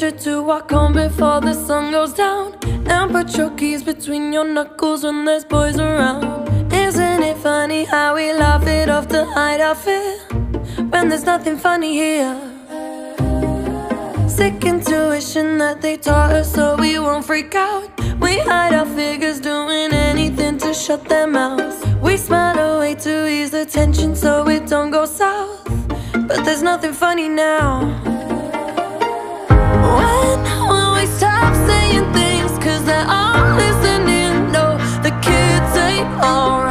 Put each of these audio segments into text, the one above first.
Her to walk home before the sun goes down. And put your keys between your knuckles when there's boys around. Isn't it funny how we laugh it off to hide our fear? When there's nothing funny here. Sick intuition that they taught us so we won't freak out. We hide our figures doing anything to shut their mouths. We smile away to ease the tension so it don't go south. But there's nothing funny now. Saying things? Cause they're all listening. No, the kids ain't alright.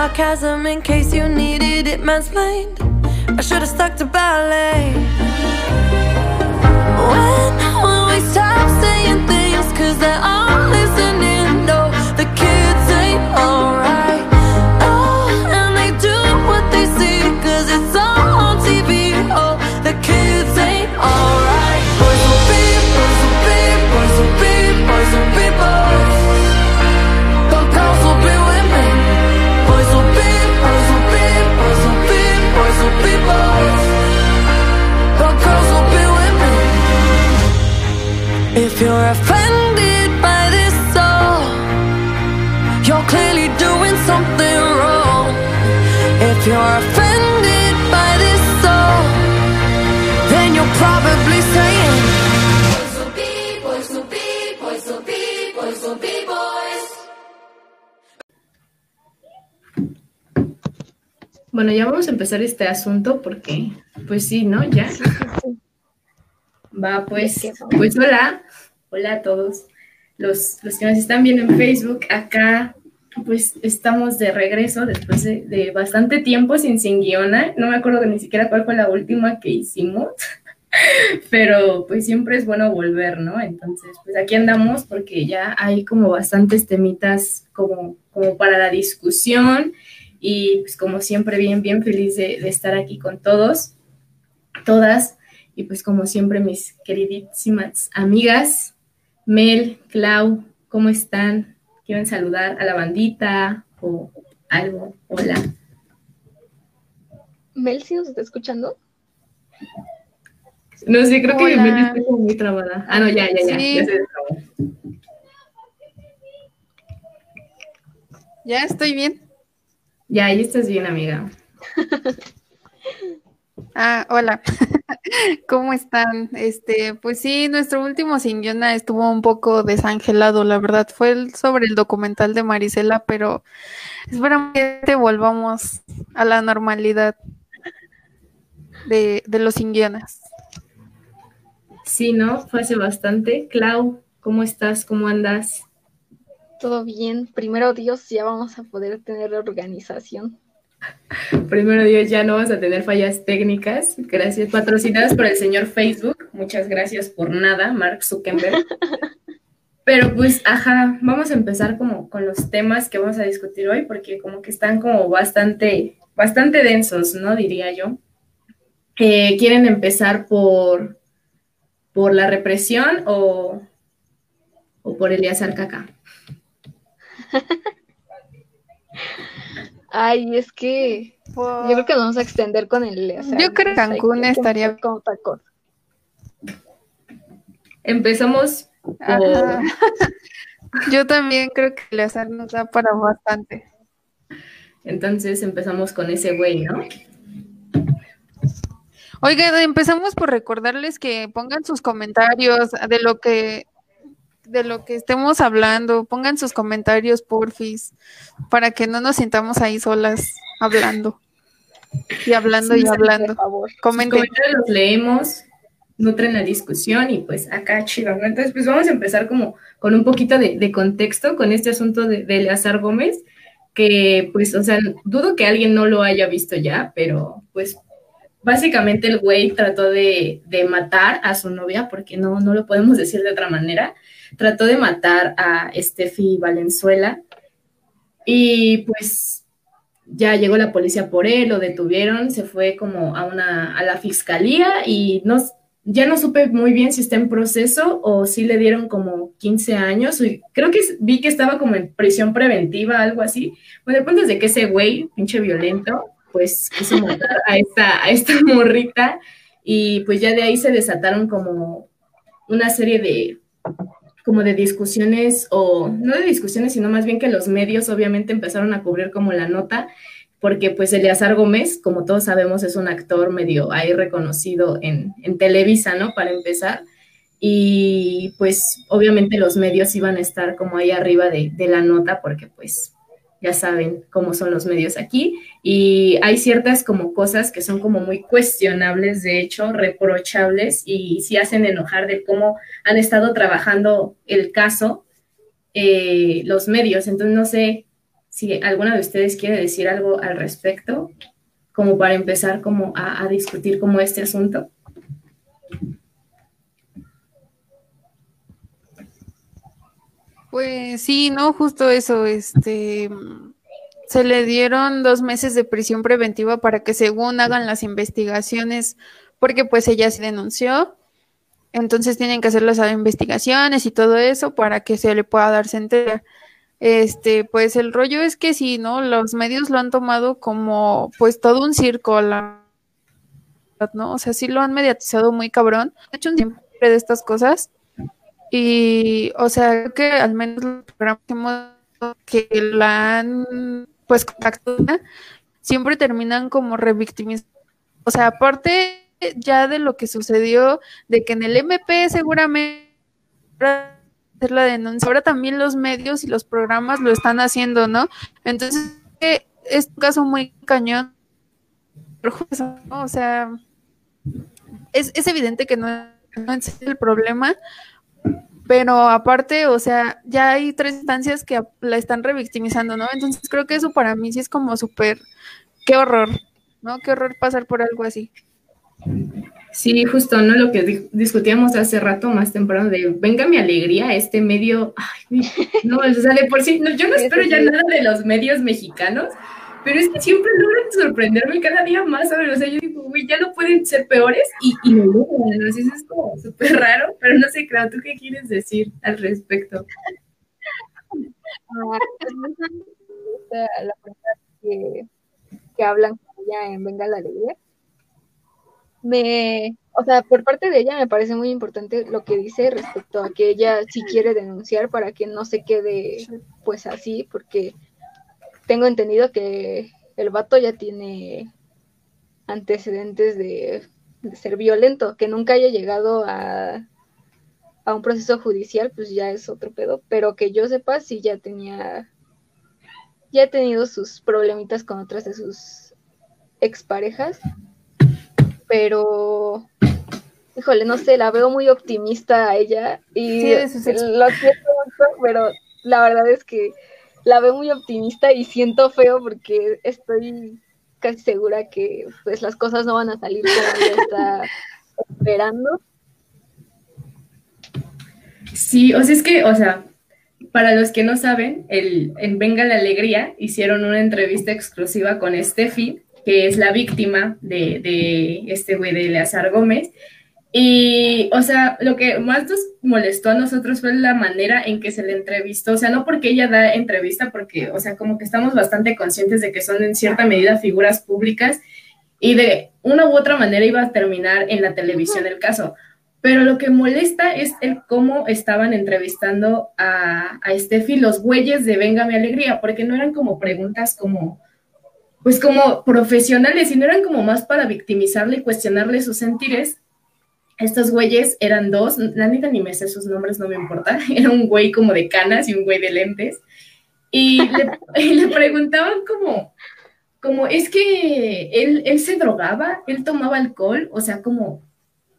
Sarcasm in case you needed it mansplained. I should have stuck to ballet. When will we stop saying things? Cause they're all listening. No, the kids ain't alright. You're offended by this song, you're clearly doing something wrong. If you're offended by this song, then you're probably saying, Boys will be, boys will be, boys will be, boys will be boys. Bueno, ya vamos a empezar este asunto porque, pues sí, ¿no? Ya. Va, pues, pues hola, hola a todos los, los que nos están viendo en Facebook. Acá, pues estamos de regreso después de, bastante tiempo sin sin guiona. No me acuerdo ni siquiera cuál fue la última que hicimos, pero pues siempre es bueno volver, ¿no? Entonces, pues aquí andamos porque ya hay como bastantes temitas como, como para la discusión y pues como siempre bien, bien feliz de estar aquí con todos, todas. Y pues como siempre mis queridísimas amigas, Mel, Clau, ¿cómo están? ¿Quieren saludar a la bandita o algo? Hola. Mel, ¿sí nos está escuchando? No sé, creo que. Mel está como muy trabada. Ah, no, ya, ya, ya. Sí. ya se. Ya estoy bien. Ya, ahí estás bien, amiga. Ah, hola. ¿Cómo están? Este, pues sí, nuestro último sin estuvo un poco desangelado, la verdad. Fue el- sobre el documental de Marisela, pero esperamos que te volvamos a la normalidad de, de los sin. Sí, ¿no? Fue hace bastante. Clau, ¿cómo estás? ¿Cómo andas? Todo bien. Primero Dios, ya vamos a poder tener organización. Primero Dios, ya no vas a tener fallas técnicas. Gracias. Patrocinadas por el señor Facebook. Muchas gracias por nada, Mark Zuckerberg. Pero pues, ajá, vamos a empezar como con los temas que vamos a discutir hoy, porque como que están como bastante, bastante densos, ¿no? Diría yo. Eh, ¿Quieren empezar por, por la represión o, o por Eleazar Caca? Ay, es que yo creo que nos vamos a extender con el. o sea, Yo creo que Cancún hay estaría- como tacón. Empezamos. Ajá. Yo también creo que el azar nos da para bastante. Entonces empezamos con ese güey, ¿no? Oigan, empezamos por recordarles que pongan sus comentarios de lo que de lo que estemos hablando, pongan sus comentarios porfis, para que no nos sintamos ahí solas hablando. Y hablando y Por hablando. favor. Sus Comenten. comentarios los leemos, nutren la discusión y pues acá chido, ¿no? Entonces pues vamos a empezar como con un poquito de, de contexto con este asunto de, de Eleazar Gómez, que pues, o sea, dudo que alguien no lo haya visto ya, pero pues básicamente el güey trató de, de, matar a su novia, porque no, no lo podemos decir de otra manera, trató de matar a Steffi Valenzuela y pues ya llegó la policía por él, lo detuvieron, se fue como a, una, a la fiscalía y no, ya no supe muy bien si está en proceso o si le dieron como 15 años. Creo que vi que estaba como en prisión preventiva, algo así. Bueno, el punto es de que ese güey, pinche violento, pues quiso matar a esta, a esta morrita y pues ya de ahí se desataron como una serie de como de discusiones o no de discusiones, sino más bien que los medios obviamente empezaron a cubrir como la nota porque pues Eleazar Gómez, como todos sabemos, es un actor medio ahí reconocido en, en Televisa, ¿no? Para empezar. Y pues obviamente los medios iban a estar como ahí arriba de, de la nota porque pues ya saben cómo son los medios aquí, y hay ciertas como cosas que son como muy cuestionables, de hecho, reprochables, y sí hacen enojar de cómo han estado trabajando el caso eh, los medios. Entonces, no sé si alguna de ustedes quiere decir algo al respecto, como para empezar como a, a discutir como este asunto. Pues sí, no, justo eso, este, se le dieron dos meses de prisión preventiva para que según hagan las investigaciones, porque pues ella se denunció, entonces tienen que hacer las investigaciones y todo eso para que se le pueda dar sentencia. Este, pues el rollo es que sí, ¿no? Los medios lo han tomado como pues todo un circo, la, ¿no? O sea, sí lo han mediatizado muy cabrón. He hecho un tiempo de estas cosas y, o sea, que al menos los programas que la han, pues, contactado, siempre terminan como revictimizando. O sea, aparte ya de lo que sucedió, de que en el MP seguramente hacer la denuncia, ahora también los medios y los programas lo están haciendo, ¿no? Entonces, es un caso muy cañón. O sea, es, es evidente que no, no es el problema, pero aparte, o sea, ya hay tres instancias que la están revictimizando, ¿no? Entonces creo que eso para mí sí es como súper, qué horror, ¿no? Qué horror pasar por algo así. Sí, justo, ¿no? Lo que discutíamos hace rato más temprano de venga mi alegría, este medio, ay, no, o sea, de por sí, no, yo no espero ya nada de los medios mexicanos, pero es que siempre logran sorprenderme cada día más, O sea, yo digo, güey, ya no pueden ser peores y, y lo logran, Eso es como súper raro, pero no sé, claro, ¿tú qué quieres decir al respecto? Ah, la persona que, que hablan con ella en Venga la Alegría. Me, o sea, por parte de ella me parece muy importante lo que dice respecto a que ella sí quiere denunciar para que no se quede pues así, porque tengo entendido que el vato ya tiene antecedentes de, ser violento, que nunca haya llegado a, a, un proceso judicial, pues ya es otro pedo, pero que yo sepa, sí ya tenía, ya ha tenido sus problemitas con otras de sus exparejas, pero, híjole, no sé, la veo muy optimista a ella y lo siento mucho, pero la verdad es que la veo muy optimista y siento feo porque estoy casi segura que pues las cosas no van a salir como ella está esperando. Sí, o sea, es que, o sea, para los que no saben, el, en Venga la Alegría hicieron una entrevista exclusiva con Steffi, que es la víctima de, de este güey de Eleazar Gómez, y, o sea, lo que más nos molestó a nosotros fue la manera en que se le entrevistó. O sea, no porque ella da entrevista, porque, o sea, como que estamos bastante conscientes de que son en cierta medida figuras públicas y de una u otra manera iba a terminar en la televisión el caso. Pero lo que molesta es el cómo estaban entrevistando a, a Steffi los güeyes de Venga mi Alegría, porque no eran como preguntas como, pues como profesionales, sino eran como más para victimizarle y cuestionarle sus sentires estos güeyes eran dos, la neta ni me sé sus nombres, no me importa. Era un güey como de canas y un güey de lentes. Y le, preguntaban como, como, es que él, él, se drogaba, él tomaba alcohol, o sea, como,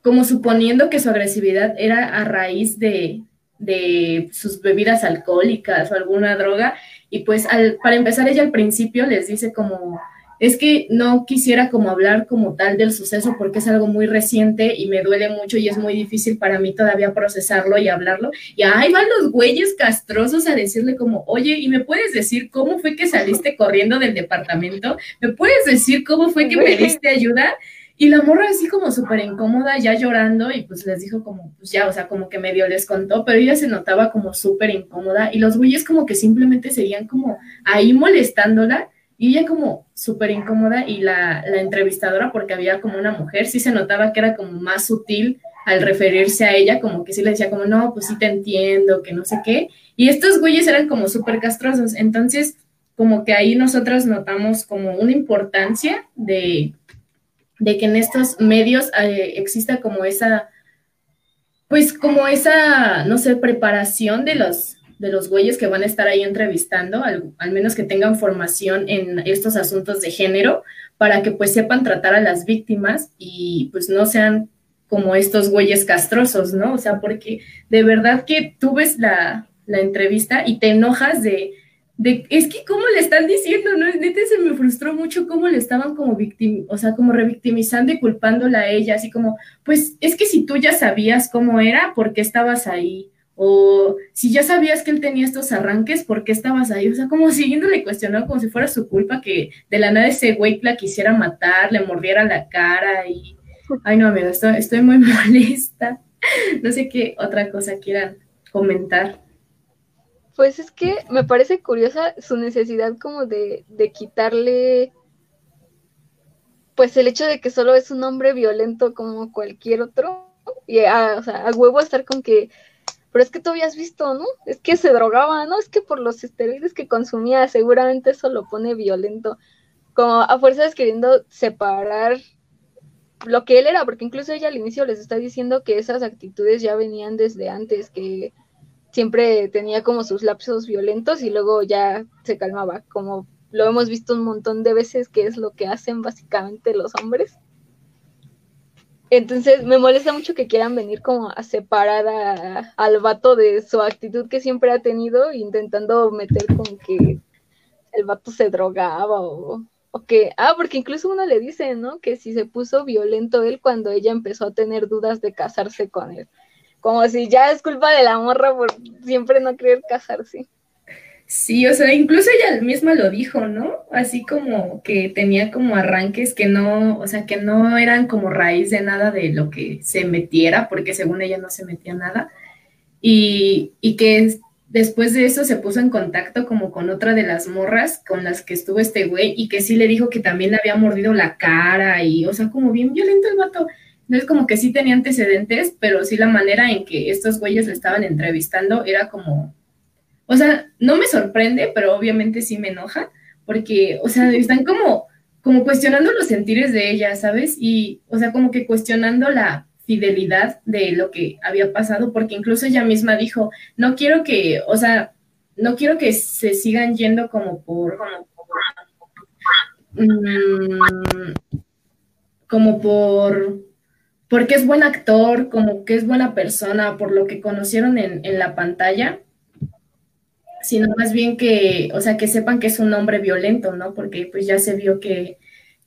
como suponiendo que su agresividad era a raíz de, de sus bebidas alcohólicas o alguna droga. Y pues para empezar, ella al principio les dice como, es que no quisiera como hablar como tal del suceso porque es algo muy reciente y me duele mucho y es muy difícil para mí todavía procesarlo y hablarlo. Y ahí van los güeyes castrosos a decirle como, oye, ¿y me puedes decir cómo fue que saliste corriendo del departamento? ¿Me puedes decir cómo fue que pediste ayuda? Y la morra así como súper incómoda, ya llorando, y pues les dijo como, pues ya, o sea, como que medio les contó, pero ella se notaba como súper incómoda, y los güeyes como que simplemente seguían como ahí molestándola, y ella como súper incómoda, y la, la entrevistadora, porque había como una mujer, sí se notaba que era como más sutil al referirse a ella, como que sí le decía como, no, pues sí te entiendo, que no sé qué, y estos güeyes eran como súper castrosos, entonces como que ahí nosotras notamos como una importancia de de que en estos medios eh, exista como esa, pues como esa, no sé, preparación de los, de los güeyes que van a estar ahí entrevistando, al, menos que tengan formación en estos asuntos de género, para que pues sepan tratar a las víctimas y pues no sean como estos güeyes castrosos, ¿no? O sea, porque de verdad que tú ves la, la entrevista y te enojas de, es que cómo le están diciendo, ¿no? Neta se me frustró mucho cómo le estaban como victim, o sea, como revictimizando y culpándola a ella, así como, pues es que si tú ya sabías cómo era, ¿por qué estabas ahí? O si ya sabías que él tenía estos arranques, ¿por qué estabas ahí? O sea, como siguiéndole cuestionando como si fuera su culpa que de la nada ese güey la quisiera matar, le mordiera la cara y... Ay, no, amigo, estoy, estoy muy molesta. No sé qué otra cosa quieran comentar. Pues es que me parece curiosa su necesidad como de, de quitarle pues el hecho de que solo es un hombre violento como cualquier otro y a, o sea, a huevo estar con que pero es que tú habías visto, ¿no? Es que se drogaba, ¿no? Es que por los esteroides que consumía seguramente eso lo pone violento. Como a fuerzas queriendo separar lo que él era, porque incluso ella al inicio les está diciendo que esas actitudes ya venían desde antes, que siempre tenía como sus lapsos violentos y luego ya se calmaba, como lo hemos visto un montón de veces que es lo que hacen básicamente los hombres. Entonces me molesta mucho que quieran venir como a separar al vato de su actitud que siempre ha tenido, intentando meter con que el vato se drogaba o, o que, ah, porque incluso uno le dice, ¿no? Que si se puso violento él cuando ella empezó a tener dudas de casarse con él como si ya es culpa de la morra por siempre no querer casarse. Sí, o sea, incluso ella misma lo dijo, ¿no? Así como que tenía como arranques que no, o sea, que no eran como raíz de nada de lo que se metiera, porque según ella no se metía nada, y, y que después de eso se puso en contacto como con otra de las morras con las que estuvo este güey, y que sí le dijo que también le había mordido la cara, y, o sea, como bien violento el vato. No es como que sí tenía antecedentes, pero sí la manera en que estos güeyes le estaban entrevistando era como, o sea, no me sorprende, pero obviamente sí me enoja, porque, o sea, están como, como cuestionando los sentires de ella, ¿sabes? Y, o sea, como que cuestionando la fidelidad de lo que había pasado, porque incluso ella misma dijo, no quiero que, o sea, no quiero que se sigan yendo como por, como por, mm, como por porque es buen actor, como que es buena persona, por lo que conocieron en, la pantalla, sino más bien que, o sea, que sepan que es un hombre violento, ¿no? Porque pues ya se vio que,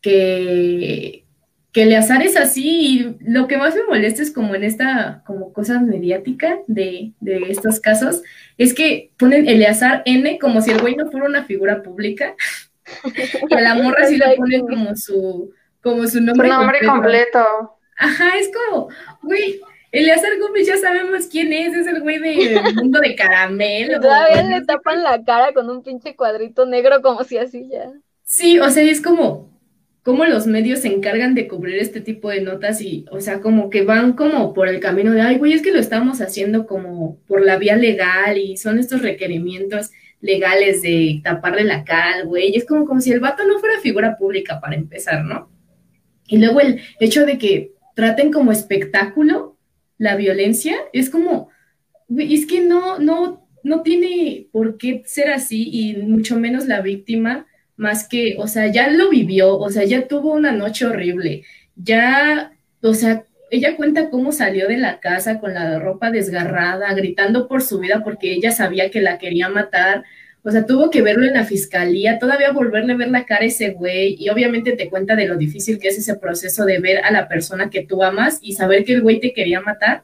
que, que Eleazar es así y lo que más me molesta es como en esta, como cosa mediática de, de estos casos, es que ponen Eleazar N como si el güey no fuera una figura pública, y a la morra sí le ponen como su, como su nombre, su nombre completo. Ajá, es como, güey, Eleazar Gómez ya sabemos quién es, es el güey del mundo de caramelo. Todavía le tapan la cara con un pinche cuadrito negro como si así ya. Sí, o sea, es como, como los medios se encargan de cubrir este tipo de notas y, o sea, como que van como por el camino de, ay, güey, es que lo estamos haciendo como por la vía legal y son estos requerimientos legales de taparle la cara al güey. Es como, como si el vato no fuera figura pública para empezar, ¿no? Y luego el hecho de que traten como espectáculo la violencia, es como, es que no, no, no tiene por qué ser así y mucho menos la víctima, más que, o sea, ya lo vivió, o sea, ya tuvo una noche horrible, ya, o sea, ella cuenta cómo salió de la casa con la ropa desgarrada, gritando por su vida porque ella sabía que la quería matar. O sea, tuvo que verlo en la fiscalía, todavía volverle a ver la cara a ese güey y obviamente te cuenta de lo difícil que es ese proceso de ver a la persona que tú amas y saber que el güey te quería matar.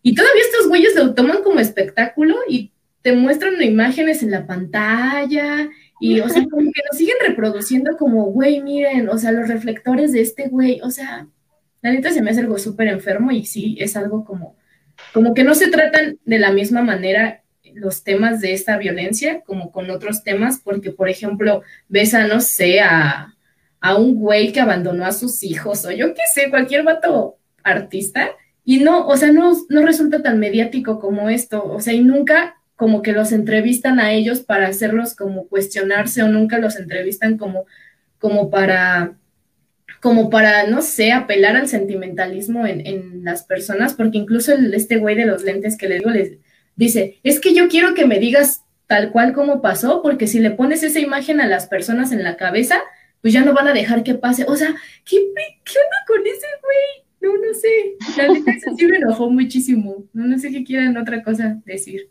Y todavía estos güeyes lo toman como espectáculo y te muestran imágenes en la pantalla y, o sea, como que nos siguen reproduciendo como, güey, miren, o sea, los reflectores de este güey, o sea, la neta se me hace algo súper enfermo y sí, es algo como, como que no se tratan de la misma manera los temas de esta violencia como con otros temas, porque, por ejemplo, ves a, no sé, a, a un güey que abandonó a sus hijos, o yo qué sé, cualquier vato artista, y no, o sea, no, no resulta tan mediático como esto, o sea, y nunca como que los entrevistan a ellos para hacerlos como cuestionarse, o nunca los entrevistan como, como para como para, no sé, apelar al sentimentalismo en, en las personas, porque incluso el, este güey de los lentes que le digo, les, Dice, es que yo quiero que me digas tal cual como pasó, porque si le pones esa imagen a las personas en la cabeza, pues ya no van a dejar que pase. O sea, ¿qué, qué onda con ese güey? No, no sé. La neta sí me enojó muchísimo. No, no sé qué quieran otra cosa decir.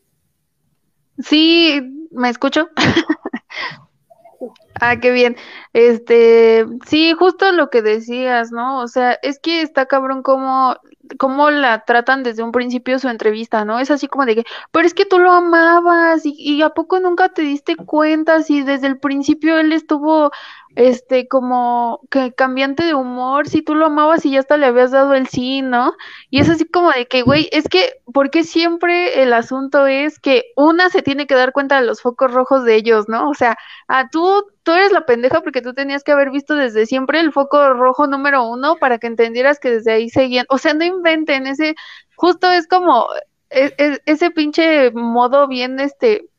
Sí, ¿me escucho? ah, qué bien. Este, sí, justo lo que decías, ¿no? O sea, es que está cabrón como cómo la tratan desde un principio su entrevista, ¿no? Es así como de que, pero es que tú lo amabas y, y, a poco nunca te diste cuenta si desde el principio él estuvo este, como que cambiante de humor, si tú lo amabas y ya hasta le habías dado el sí, ¿no? Y es así como de que, güey, es que, porque siempre el asunto es que una se tiene que dar cuenta de los focos rojos de ellos, ¿no? O sea, a tú, tú eres la pendeja porque tú tenías que haber visto desde siempre el foco rojo número uno para que entendieras que desde ahí seguían, o sea, no inventen ese, justo es como, e, e, ese pinche modo bien, este,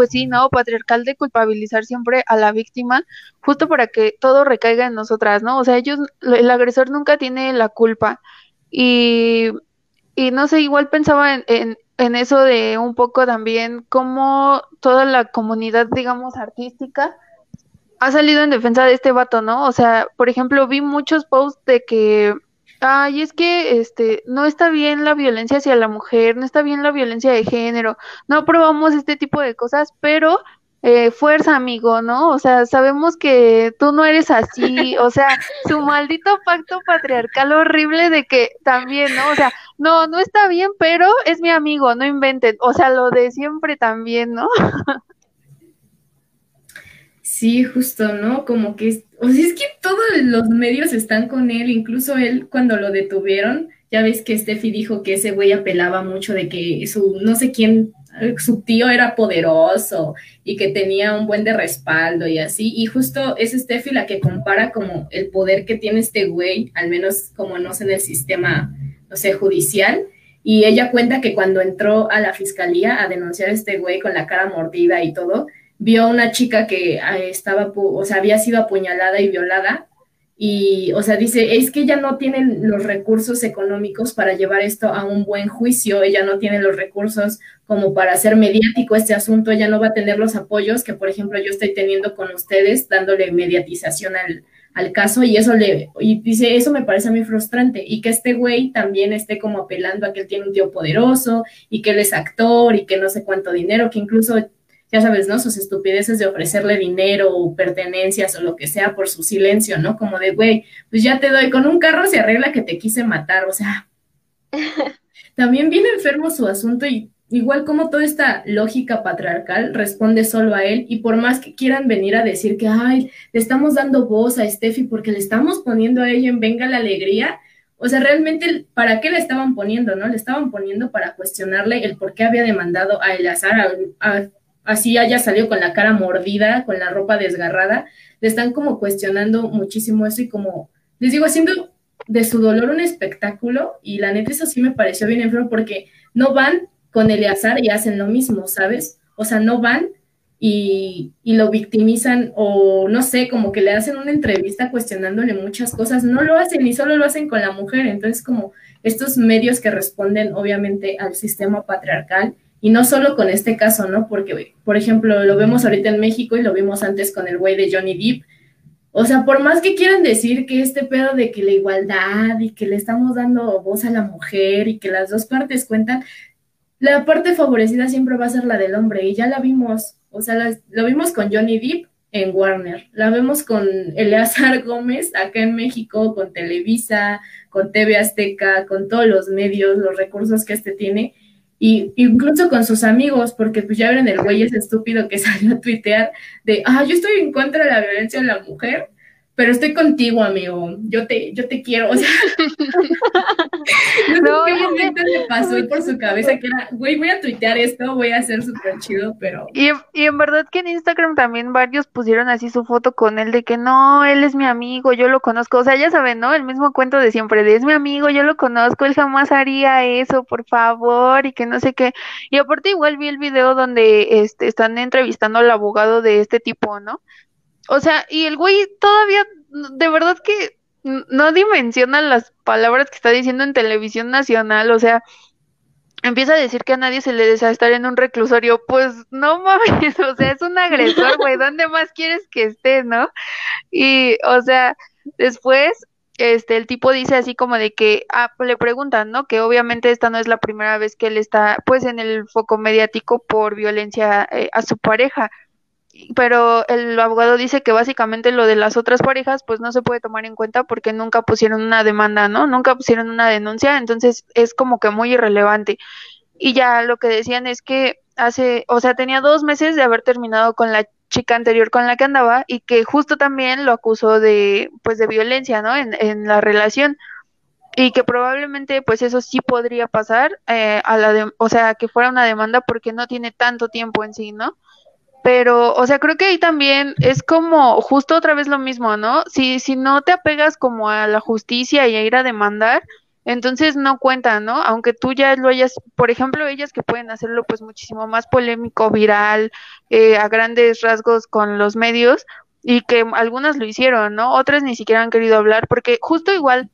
pues sí, ¿no? Patriarcal de culpabilizar siempre a la víctima, justo para que todo recaiga en nosotras, ¿no? O sea, ellos, el agresor nunca tiene la culpa. Y, y no sé, igual pensaba en, en, en eso de un poco también cómo toda la comunidad, digamos, artística ha salido en defensa de este vato, ¿no? O sea, por ejemplo, vi muchos posts de que Ay, es que este no está bien la violencia hacia la mujer, no está bien la violencia de género, no aprobamos este tipo de cosas, pero eh, fuerza, amigo, ¿no? O sea, sabemos que tú no eres así, o sea, su maldito pacto patriarcal horrible de que también, ¿no? O sea, no, no está bien, pero es mi amigo, no inventen, o sea, lo de siempre también, ¿no? Sí, justo, ¿no? Como que, o sea, es que todos los medios están con él, incluso él cuando lo detuvieron, ya ves que Steffi dijo que ese güey apelaba mucho de que su, no sé quién, su tío era poderoso y que tenía un buen de respaldo y así, y justo es Steffi la que compara como el poder que tiene este güey, al menos como no sé, en el sistema, no sé, judicial, y ella cuenta que cuando entró a la fiscalía a denunciar a este güey con la cara mordida y todo, vio a una chica que eh, estaba, o sea, había sido apuñalada y violada. Y, o sea, dice, es que ella no tiene los recursos económicos para llevar esto a un buen juicio, ella no tiene los recursos como para hacer mediático este asunto, ella no va a tener los apoyos que, por ejemplo, yo estoy teniendo con ustedes, dándole mediatización al, al caso, y eso le, y dice, eso me parece muy frustrante, y que este güey también esté como apelando a que él tiene un tío poderoso, y que él es actor, y que no sé cuánto dinero, que incluso ya sabes, ¿no? Sus estupideces de ofrecerle dinero o pertenencias o lo que sea por su silencio, ¿no? Como de, güey, pues ya te doy, con un carro se arregla que te quise matar, o sea. También viene enfermo su asunto y igual como toda esta lógica patriarcal responde solo a él y por más que quieran venir a decir que, ay, le estamos dando voz a Steffi porque le estamos poniendo a ella en Venga la Alegría, o sea, realmente, ¿para qué le estaban poniendo, no? Le estaban poniendo para cuestionarle el por qué había demandado a Eleazar, a, a así haya salido con la cara mordida, con la ropa desgarrada, le están como cuestionando muchísimo eso y como, les digo, haciendo de su dolor un espectáculo y la neta eso sí me pareció bien enfermo porque no van con Eleazar y hacen lo mismo, ¿sabes? O sea, no van y, y, lo victimizan o no sé, como que le hacen una entrevista cuestionándole muchas cosas, no lo hacen y solo lo hacen con la mujer, entonces como estos medios que responden obviamente al sistema patriarcal y no solo con este caso, ¿no? Porque, por ejemplo, lo vemos ahorita en México y lo vimos antes con el güey de Johnny Depp. O sea, por más que quieran decir que este pedo de que la igualdad y que le estamos dando voz a la mujer y que las dos partes cuentan, la parte favorecida siempre va a ser la del hombre y ya la vimos. O sea, las- lo vimos con Johnny Depp en Warner, la vemos con Eleazar Gómez acá en México, con Televisa, con TV Azteca, con todos los medios, los recursos que este tiene, y incluso con sus amigos, porque pues ya ven el güey ese estúpido que salió a tuitear de, ah, yo estoy en contra de la violencia en la mujer, pero estoy contigo, amigo, yo te, yo te quiero, o sea, no, sé qué momento le pasó por su cabeza que era, güey, voy a tuitear esto, voy a ser súper chido, pero... Y, y en verdad que en Instagram también varios pusieron así su foto con él de que no, él es mi amigo, yo lo conozco. O sea, ya saben, ¿no? El mismo cuento de siempre, de es mi amigo, yo lo conozco, él jamás haría eso, por favor, y que no sé qué. Y aparte igual vi el video donde este, están entrevistando al abogado de este tipo, ¿no? O sea, y el güey todavía, de verdad que no dimensiona las palabras que está diciendo en televisión nacional, o sea, empieza a decir que a nadie se le desea estar en un reclusorio, pues no mames, o sea, es un agresor, güey, ¿dónde más quieres que esté, no? Y, o sea, después, este, el tipo dice así como de que, ah, le preguntan, ¿no? Que obviamente esta no es la primera vez que él está, pues, en el foco mediático por violencia eh, a su pareja pero el abogado dice que básicamente lo de las otras parejas pues no se puede tomar en cuenta porque nunca pusieron una demanda, ¿no? Nunca pusieron una denuncia, entonces es como que muy irrelevante. Y ya lo que decían es que hace, o sea, tenía dos meses de haber terminado con la chica anterior con la que andaba y que justo también lo acusó de, pues, de violencia, ¿no? En, en la relación y que probablemente pues eso sí podría pasar eh, a la de, o sea, que fuera una demanda porque no tiene tanto tiempo en sí, ¿no? Pero, o sea, creo que ahí también es como justo otra vez lo mismo, ¿no? Si, si no te apegas como a la justicia y a ir a demandar, entonces no cuenta, ¿no? Aunque tú ya lo hayas, por ejemplo, ellas que pueden hacerlo pues muchísimo más polémico, viral, eh, a grandes rasgos con los medios, y que algunas lo hicieron, ¿no? Otras ni siquiera han querido hablar, porque justo igual,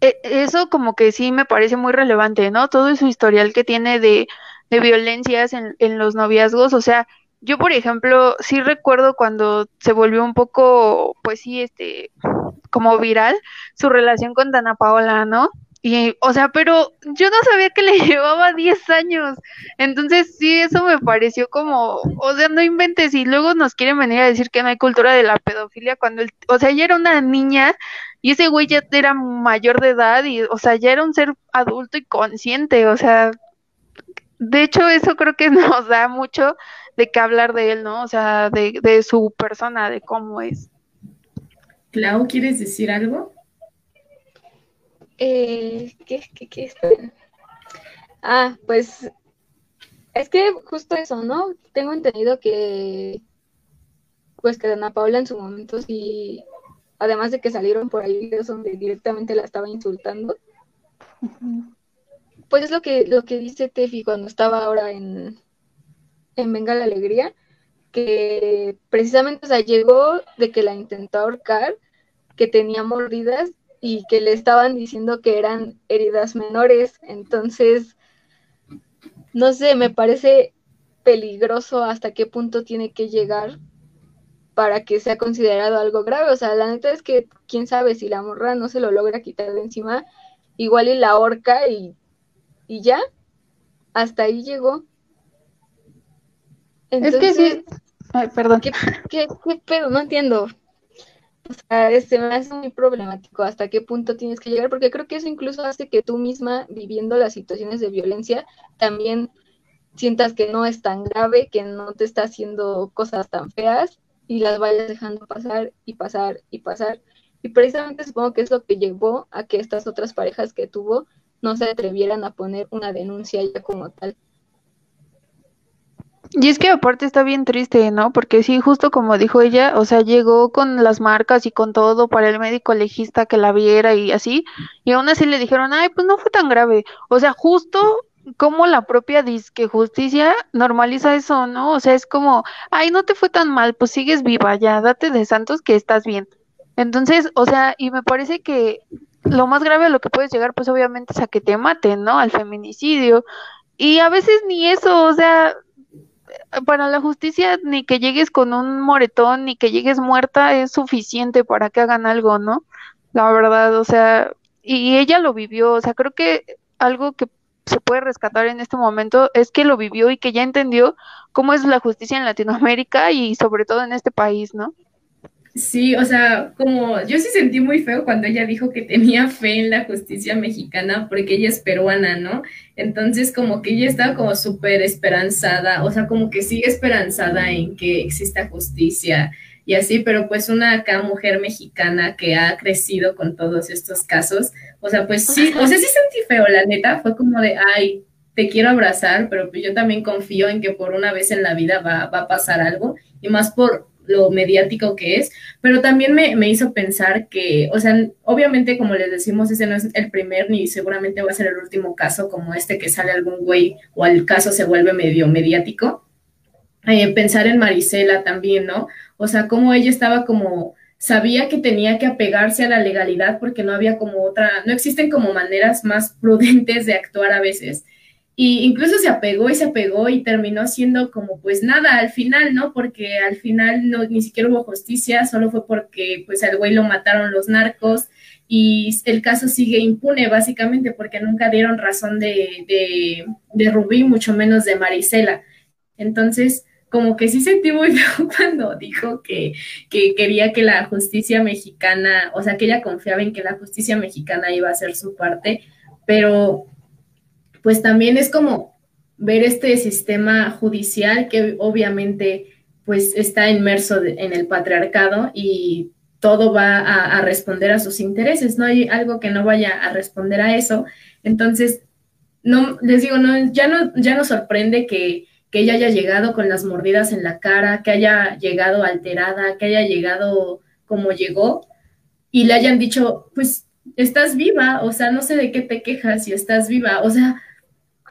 eh, eso como que sí me parece muy relevante, ¿no? Todo su historial que tiene de, de violencias en, en los noviazgos, o sea, yo por ejemplo, sí recuerdo cuando se volvió un poco, pues sí, este, como viral, su relación con Dana Paola, ¿no? Y, o sea, pero yo no sabía que le llevaba 10 años. Entonces, sí, eso me pareció como, o sea, no inventes. Y luego nos quieren venir a decir que no hay cultura de la pedofilia cuando, el, o sea, ella era una niña y ese güey ya era mayor de edad y, o sea, ya era un ser adulto y consciente. O sea, de hecho, eso creo que nos da mucho de qué hablar de él, ¿no? O sea, de, de su persona, de cómo es. Clau, ¿quieres decir algo? Eh, ¿qué, qué. Ah, pues es que justo eso, ¿no? Tengo entendido que pues que Ana Paula en su momento sí, además de que salieron por ahí videos donde directamente la estaba insultando, pues es lo que, lo que dice Tefi cuando estaba ahora en, en Venga la Alegría, que precisamente, o sea, llegó de que la intentó ahorcar, que tenía mordidas y que le estaban diciendo que eran heridas menores. Entonces, no sé, me parece peligroso hasta qué punto tiene que llegar para que sea considerado algo grave. O sea, la neta es que quién sabe si la morra no se lo logra quitar de encima, igual y la ahorca y, y ya, hasta ahí llegó. es que sí. Ay, perdón. ¿Qué, qué, qué pedo? No entiendo. O sea, se me hace muy problemático hasta qué punto tienes que llegar, porque creo que eso incluso hace que tú misma, viviendo las situaciones de violencia, también sientas que no es tan grave, que no te está haciendo cosas tan feas y las vayas dejando pasar y pasar y pasar. Y precisamente supongo que es lo que llevó a que estas otras parejas que tuvo no se atrevieran a poner una denuncia ya como tal. Y es que aparte está bien triste, ¿no? Porque sí, justo como dijo ella, o sea, llegó con las marcas y con todo para el médico legista que la viera y así, y aún así le dijeron, ay, pues no fue tan grave. O sea, justo como la propia disque justicia normaliza eso, ¿no? O sea, es como, ay, no te fue tan mal, pues sigues viva, ya, date de santos que estás bien. Entonces, o sea, y me parece que lo más grave a lo que puedes llegar, pues obviamente es a que te maten, ¿no? Al feminicidio. Y a veces ni eso, o sea, para la justicia ni que llegues con un moretón ni que llegues muerta es suficiente para que hagan algo, ¿no? La verdad, o sea, y ella lo vivió, o sea, creo que algo que se puede rescatar en este momento es que lo vivió y que ya entendió cómo es la justicia en Latinoamérica y sobre todo en este país, ¿no? Sí, o sea, como yo sí sentí muy feo cuando ella dijo que tenía fe en la justicia mexicana porque ella es peruana, ¿no? Entonces como que ella estaba como súper esperanzada, o sea, como que sigue esperanzada en que exista justicia y así, pero pues una acá mujer mexicana que ha crecido con todos estos casos, o sea, pues sí, o sea, sí sentí feo, la neta, fue como de, ay, te quiero abrazar, pero pues yo también confío en que por una vez en la vida va, va a pasar algo, y más por lo mediático que es, pero también me, me, hizo pensar que, o sea, obviamente como les decimos, ese no es el primer ni seguramente va a ser el último caso como este que sale algún güey o el caso se vuelve medio mediático. Eh, pensar en Marisela también, ¿no? O sea, como ella estaba como, sabía que tenía que apegarse a la legalidad porque no había como otra, no existen como maneras más prudentes de actuar a veces. Y incluso se apegó y se apegó y terminó siendo como pues nada al final, ¿no? Porque al final no, ni siquiera hubo justicia, solo fue porque pues al güey lo mataron los narcos y el caso sigue impune básicamente porque nunca dieron razón de, de, de Rubí, mucho menos de Marisela. Entonces, como que sí sentí muy feo cuando dijo que, que, quería que la justicia mexicana, o sea, que ella confiaba en que la justicia mexicana iba a hacer su parte, pero pues también es como ver este sistema judicial que obviamente pues está inmerso en el patriarcado y todo va a, responder a sus intereses, no hay algo que no vaya a responder a eso. Entonces, no, les digo, no, ya no, ya no sorprende que, que ella haya llegado con las mordidas en la cara, que haya llegado alterada, que haya llegado como llegó y le hayan dicho, pues estás viva, o sea, no sé de qué te quejas si estás viva, o sea,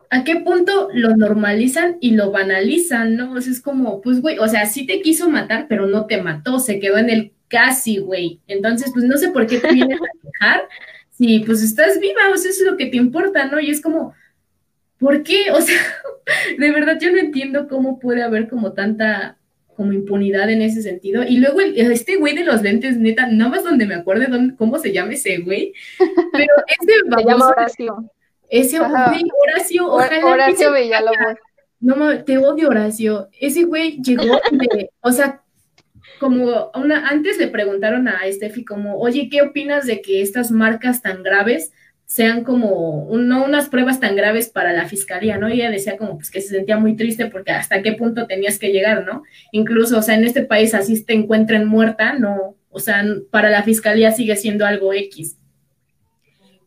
¿a qué punto lo normalizan y lo banalizan, no? O sea, es como, pues, güey, o sea, sí te quiso matar, pero no te mató, se quedó en el casi, güey. Entonces, pues, no sé por qué te vienes a quejar si, pues, estás viva, o sea, eso es lo que te importa, ¿no? Y es como, ¿por qué? O sea, de verdad yo no entiendo cómo puede haber como tanta como impunidad en ese sentido. Y luego el, este güey de los lentes, neta, nada más donde me acuerde dónde, cómo se llama ese güey, pero ese se llama Horacio. Ese güey, Horacio, ojalá Horacio Villalobos. No, te odio, Horacio. Ese güey llegó de, o sea, como una, antes le preguntaron a Steffi como, oye, ¿qué opinas de que estas marcas tan graves sean como no unas pruebas tan graves para la fiscalía, ¿no? Y ella decía como pues que se sentía muy triste porque hasta qué punto tenías que llegar, ¿no? Incluso, o sea, en este país así te encuentren muerta, no, o sea, para la fiscalía sigue siendo algo X.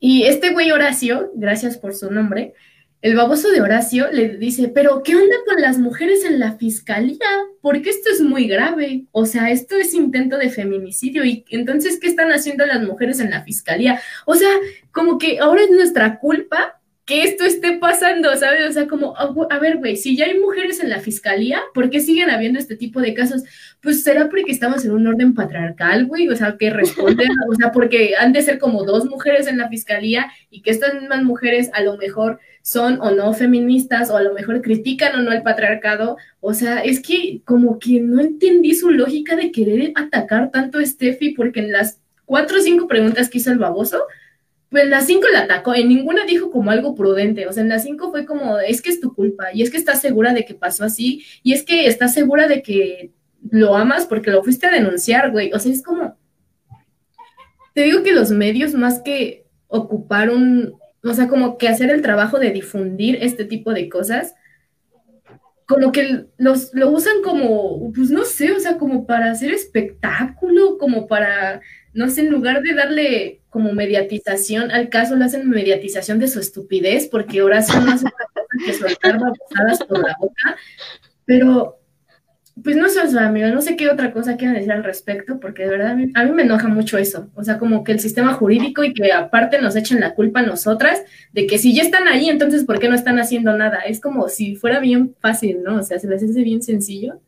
Y este güey Horacio, gracias por su nombre, el baboso de Horacio le dice, pero ¿qué onda con las mujeres en la fiscalía? Porque esto es muy grave. O sea, esto es intento de feminicidio. Y entonces, ¿qué están haciendo las mujeres en la fiscalía? O sea, como que ahora es nuestra culpa que esto esté pasando, ¿sabes? O sea, como, a ver, güey, si ya hay mujeres en la fiscalía, ¿por qué siguen habiendo este tipo de casos? Pues será porque estamos en un orden patriarcal, güey, o sea, que responden, o sea, porque han de ser como dos mujeres en la fiscalía y que estas mismas mujeres a lo mejor son o no feministas o a lo mejor critican o no el patriarcado, o sea, es que como que no entendí su lógica de querer atacar tanto a Steffi porque en las cuatro o cinco preguntas que hizo el baboso, pues en las cinco la atacó, en ninguna dijo como algo prudente, o sea, en las cinco fue como, es que es tu culpa, y es que estás segura de que pasó así, y es que estás segura de que lo amas porque lo fuiste a denunciar, güey, o sea, es como, te digo que los medios más que ocupar un, o sea, como que hacer el trabajo de difundir este tipo de cosas, como que los, lo usan como, pues no sé, o sea, como para hacer espectáculo, como para, no sé, en lugar de darle como mediatización al caso, le hacen mediatización de su estupidez, porque ahora son más que soltar babosadas por la boca, pero pues no sé, o amigo, no sé qué otra cosa quieran decir al respecto, porque de verdad a mí, a mí, me enoja mucho eso. O sea, como que el sistema jurídico y que aparte nos echen la culpa a nosotras de que si ya están ahí, entonces ¿por qué no están haciendo nada? Es como si fuera bien fácil, ¿no? O sea, se les hace bien sencillo.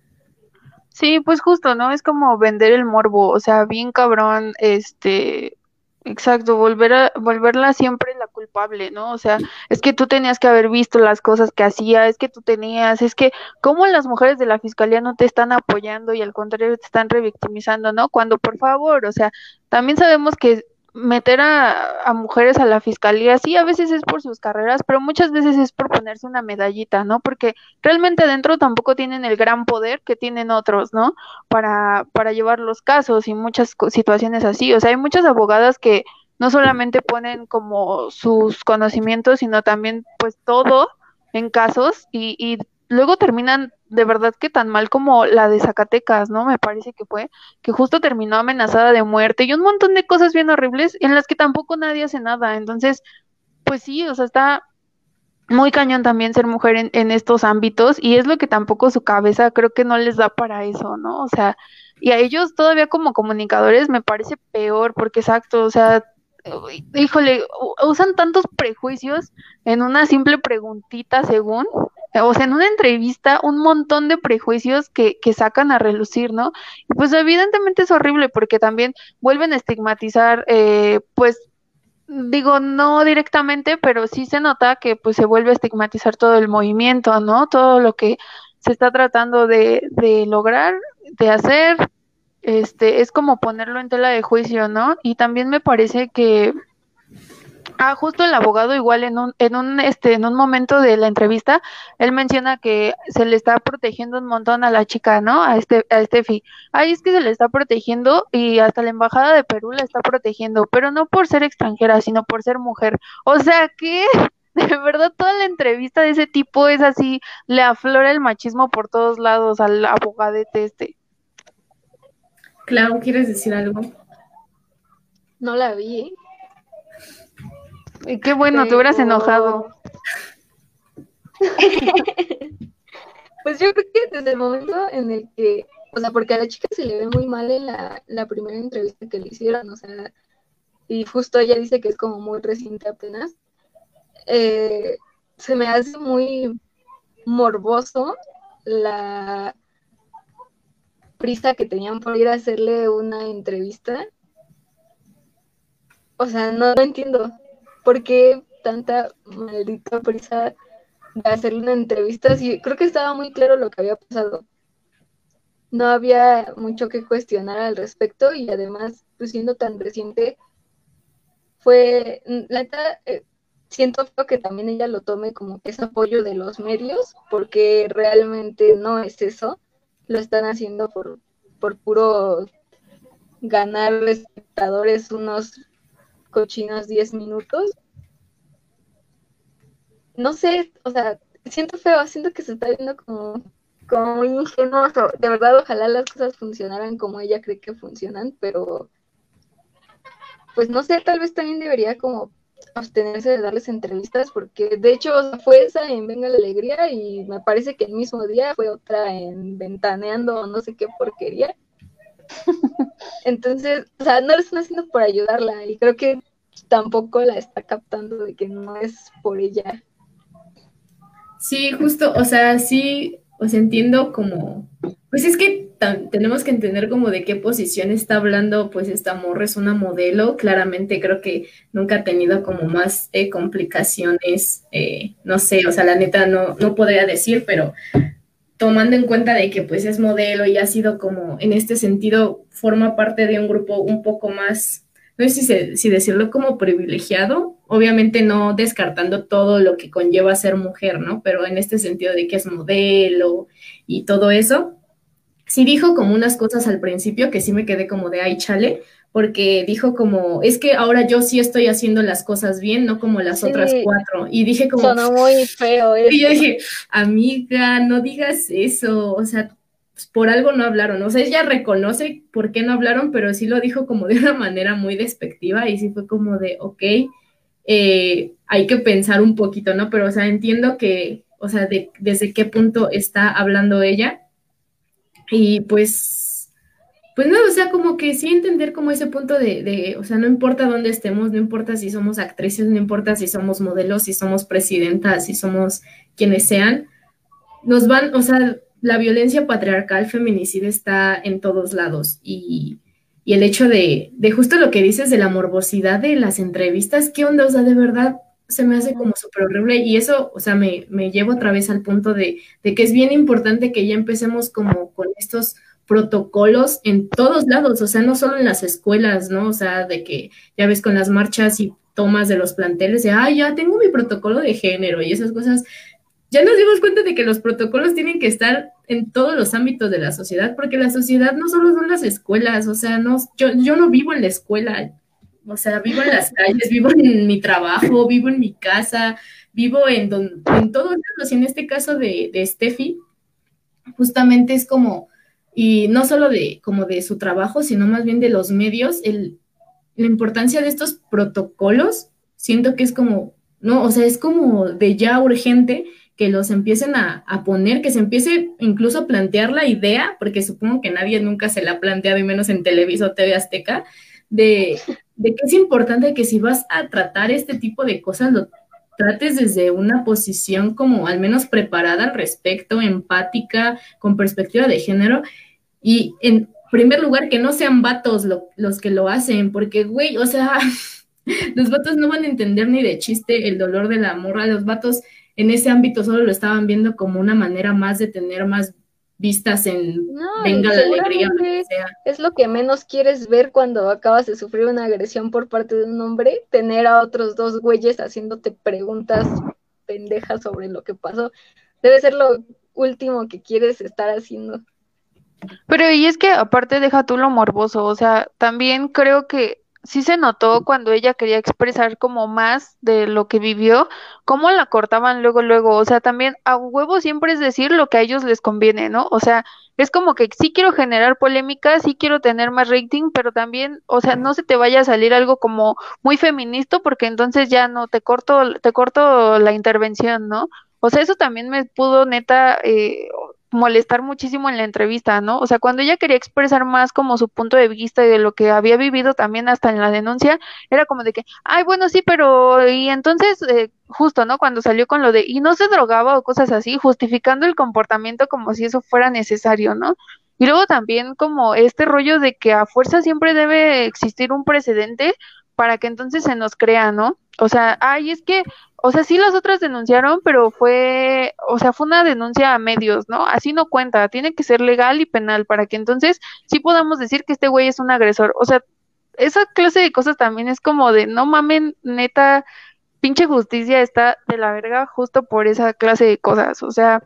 Sí, pues justo, ¿no? Es como vender el morbo, o sea, bien cabrón, este, Exacto, volver a, volverla siempre la culpable, ¿no? O sea, es que tú tenías que haber visto las cosas que hacía, es que tú tenías, es que cómo las mujeres de la fiscalía no te están apoyando y al contrario te están revictimizando, ¿no? Cuando por favor, o sea, también sabemos que meter a, mujeres a la fiscalía, sí, a veces es por sus carreras, pero muchas veces es por ponerse una medallita, ¿no? Porque realmente adentro tampoco tienen el gran poder que tienen otros, ¿no? Para, para llevar los casos y muchas situaciones así. O sea, hay muchas abogadas que no solamente ponen como sus conocimientos, sino también pues todo en casos y, y luego terminan de verdad que tan mal como la de Zacatecas, ¿no? Me parece que fue, que justo terminó amenazada de muerte y un montón de cosas bien horribles en las que tampoco nadie hace nada. Entonces, pues sí, o sea, está muy cañón también ser mujer en, en estos ámbitos y es lo que tampoco su cabeza creo que no les da para eso, ¿no? O sea, y a ellos todavía como comunicadores me parece peor porque exacto, o sea, híjole, usan tantos prejuicios en una simple preguntita según o sea, en una entrevista, un montón de prejuicios que, que sacan a relucir, ¿no? Y pues evidentemente es horrible porque también vuelven a estigmatizar, eh, pues digo, no directamente, pero sí se nota que pues se vuelve a estigmatizar todo el movimiento, ¿no? Todo lo que se está tratando de, de lograr, de hacer, este, es como ponerlo en tela de juicio, ¿no? Y también me parece que Ah, justo el abogado igual en un, en un, este, en un momento de la entrevista, él menciona que se le está protegiendo un montón a la chica, ¿no? A este, a Steffi. Ahí es que se le está protegiendo y hasta la embajada de Perú la está protegiendo, pero no por ser extranjera, sino por ser mujer. O sea que, de verdad, toda la entrevista de ese tipo es así, le aflora el machismo por todos lados al abogadete este. Clau, ¿quieres decir algo? No la vi. ¿eh? Y qué bueno, te hubieras enojado. pues yo creo que desde el momento en el que, o sea, porque a la chica se le ve muy mal en la, la primera entrevista que le hicieron, o sea, y justo ella dice que es como muy reciente apenas, eh, se me hace muy morboso la prisa que tenían por ir a hacerle una entrevista. O sea, no lo entiendo. ¿Por qué tanta maldita prisa de hacerle una entrevista? Sí, creo que estaba muy claro lo que había pasado. No había mucho que cuestionar al respecto y además, pues siendo tan reciente, fue, la neta, eh, siento que también ella lo tome como que es apoyo de los medios, porque realmente no es eso. Lo están haciendo por, por puro ganar espectadores unos cochinos 10 minutos. No sé, o sea, siento feo, siento que se está viendo como, como muy ingenuo. De verdad, ojalá las cosas funcionaran como ella cree que funcionan, pero pues no sé, tal vez también debería como abstenerse de darles entrevistas, porque de hecho fue esa en Venga la Alegría y me parece que el mismo día fue otra en Ventaneando o no sé qué porquería. Entonces, o sea, no lo están haciendo por ayudarla y creo que tampoco la está captando de que no es por ella. Sí, justo, o sea, sí, os entiendo como, pues es que tenemos que entender como de qué posición está hablando, pues esta morra es una modelo, claramente creo que nunca ha tenido como más eh, complicaciones, eh, no sé, o sea, la neta no, no podría decir, pero tomando en cuenta de que pues es modelo y ha sido como en este sentido forma parte de un grupo un poco más, no sé si, decirlo como privilegiado, obviamente no descartando todo lo que conlleva ser mujer, ¿no? Pero en este sentido de que es modelo y todo eso, sí dijo como unas cosas al principio que sí me quedé como de ay chale, porque dijo como, es que ahora yo sí estoy haciendo las cosas bien, no como las otras cuatro. Y dije como... Sonó muy feo. Y yo dije, amiga, no digas eso, o sea, por algo no hablaron. O sea, ella reconoce por qué no hablaron, pero sí lo dijo como de una manera muy despectiva y sí fue como de, ok, eh, hay que pensar un poquito, ¿no? Pero, o sea, entiendo que, o sea, de, desde qué punto está hablando ella. Y pues pues no, o sea, como que sí entender como ese punto de, de, o sea, no importa dónde estemos, no importa si somos actrices, no importa si somos modelos, si somos presidentas, si somos quienes sean, nos van, o sea, la violencia patriarcal feminicida está en todos lados y, y el hecho de, de, justo lo que dices de la morbosidad de las entrevistas, ¿qué onda? O sea, de verdad se me hace como súper horrible y eso, o sea, me, me llevo otra vez al punto de, de que es bien importante que ya empecemos como con estos protocolos en todos lados, o sea, no solo en las escuelas, ¿no? O sea, de que ya ves con las marchas y tomas de los planteles, de, ay, ya tengo mi protocolo de género y esas cosas. Ya nos dimos cuenta de que los protocolos tienen que estar en todos los ámbitos de la sociedad, porque la sociedad no solo son las escuelas, o sea, no, yo, yo no vivo en la escuela, o sea, vivo en las calles, vivo en mi trabajo, vivo en mi casa, vivo en, don, en todos lados, y en este caso de, de Steffi, justamente es como, y no solo de como de su trabajo, sino más bien de los medios, el, la importancia de estos protocolos, siento que es como, no, o sea, es como de ya urgente que los empiecen a, a, poner, que se empiece incluso a plantear la idea, porque supongo que nadie nunca se la ha planteado, y menos en Televisa o TV Azteca, de, de que es importante que si vas a tratar este tipo de cosas, lo trates desde una posición como al menos preparada al respecto, empática, con perspectiva de género, y en primer lugar que no sean vatos lo, los que lo hacen, porque, güey, o sea, los vatos no van a entender ni de chiste el dolor de la morra, los vatos en ese ámbito solo lo estaban viendo como una manera más de tener más vistas en No, venga la alegría, o lo que seguramente sea. es lo que menos quieres ver cuando acabas de sufrir una agresión por parte de un hombre, tener a otros dos güeyes haciéndote preguntas pendejas sobre lo que pasó. Debe ser lo último que quieres estar haciendo. Pero y es que aparte deja tú lo morboso, o sea, también creo que sí se notó cuando ella quería expresar como más de lo que vivió, cómo la cortaban luego, luego, o sea, también a huevo siempre es decir lo que a ellos les conviene, ¿no? O sea, es como que sí quiero generar polémica, sí quiero tener más rating, pero también, o sea, no se te vaya a salir algo como muy feminista porque entonces ya no te corto, te corto la intervención, ¿no? O sea, eso también me pudo neta eh, molestar muchísimo en la entrevista, ¿no? O sea, cuando ella quería expresar más como su punto de vista y de lo que había vivido también hasta en la denuncia, era como de que, ay, bueno, sí, pero y entonces, eh, justo, ¿no? Cuando salió con lo de, y no se drogaba o cosas así, justificando el comportamiento como si eso fuera necesario, ¿no? Y luego también como este rollo de que a fuerza siempre debe existir un precedente para que entonces se nos crea, ¿no? O sea, ay, es que, o sea, sí las otras denunciaron, pero fue, o sea, fue una denuncia a medios, ¿no? Así no cuenta, tiene que ser legal y penal para que entonces sí podamos decir que este güey es un agresor. O sea, esa clase de cosas también es como de, no mamen, neta, pinche justicia está de la verga justo por esa clase de cosas. O sea,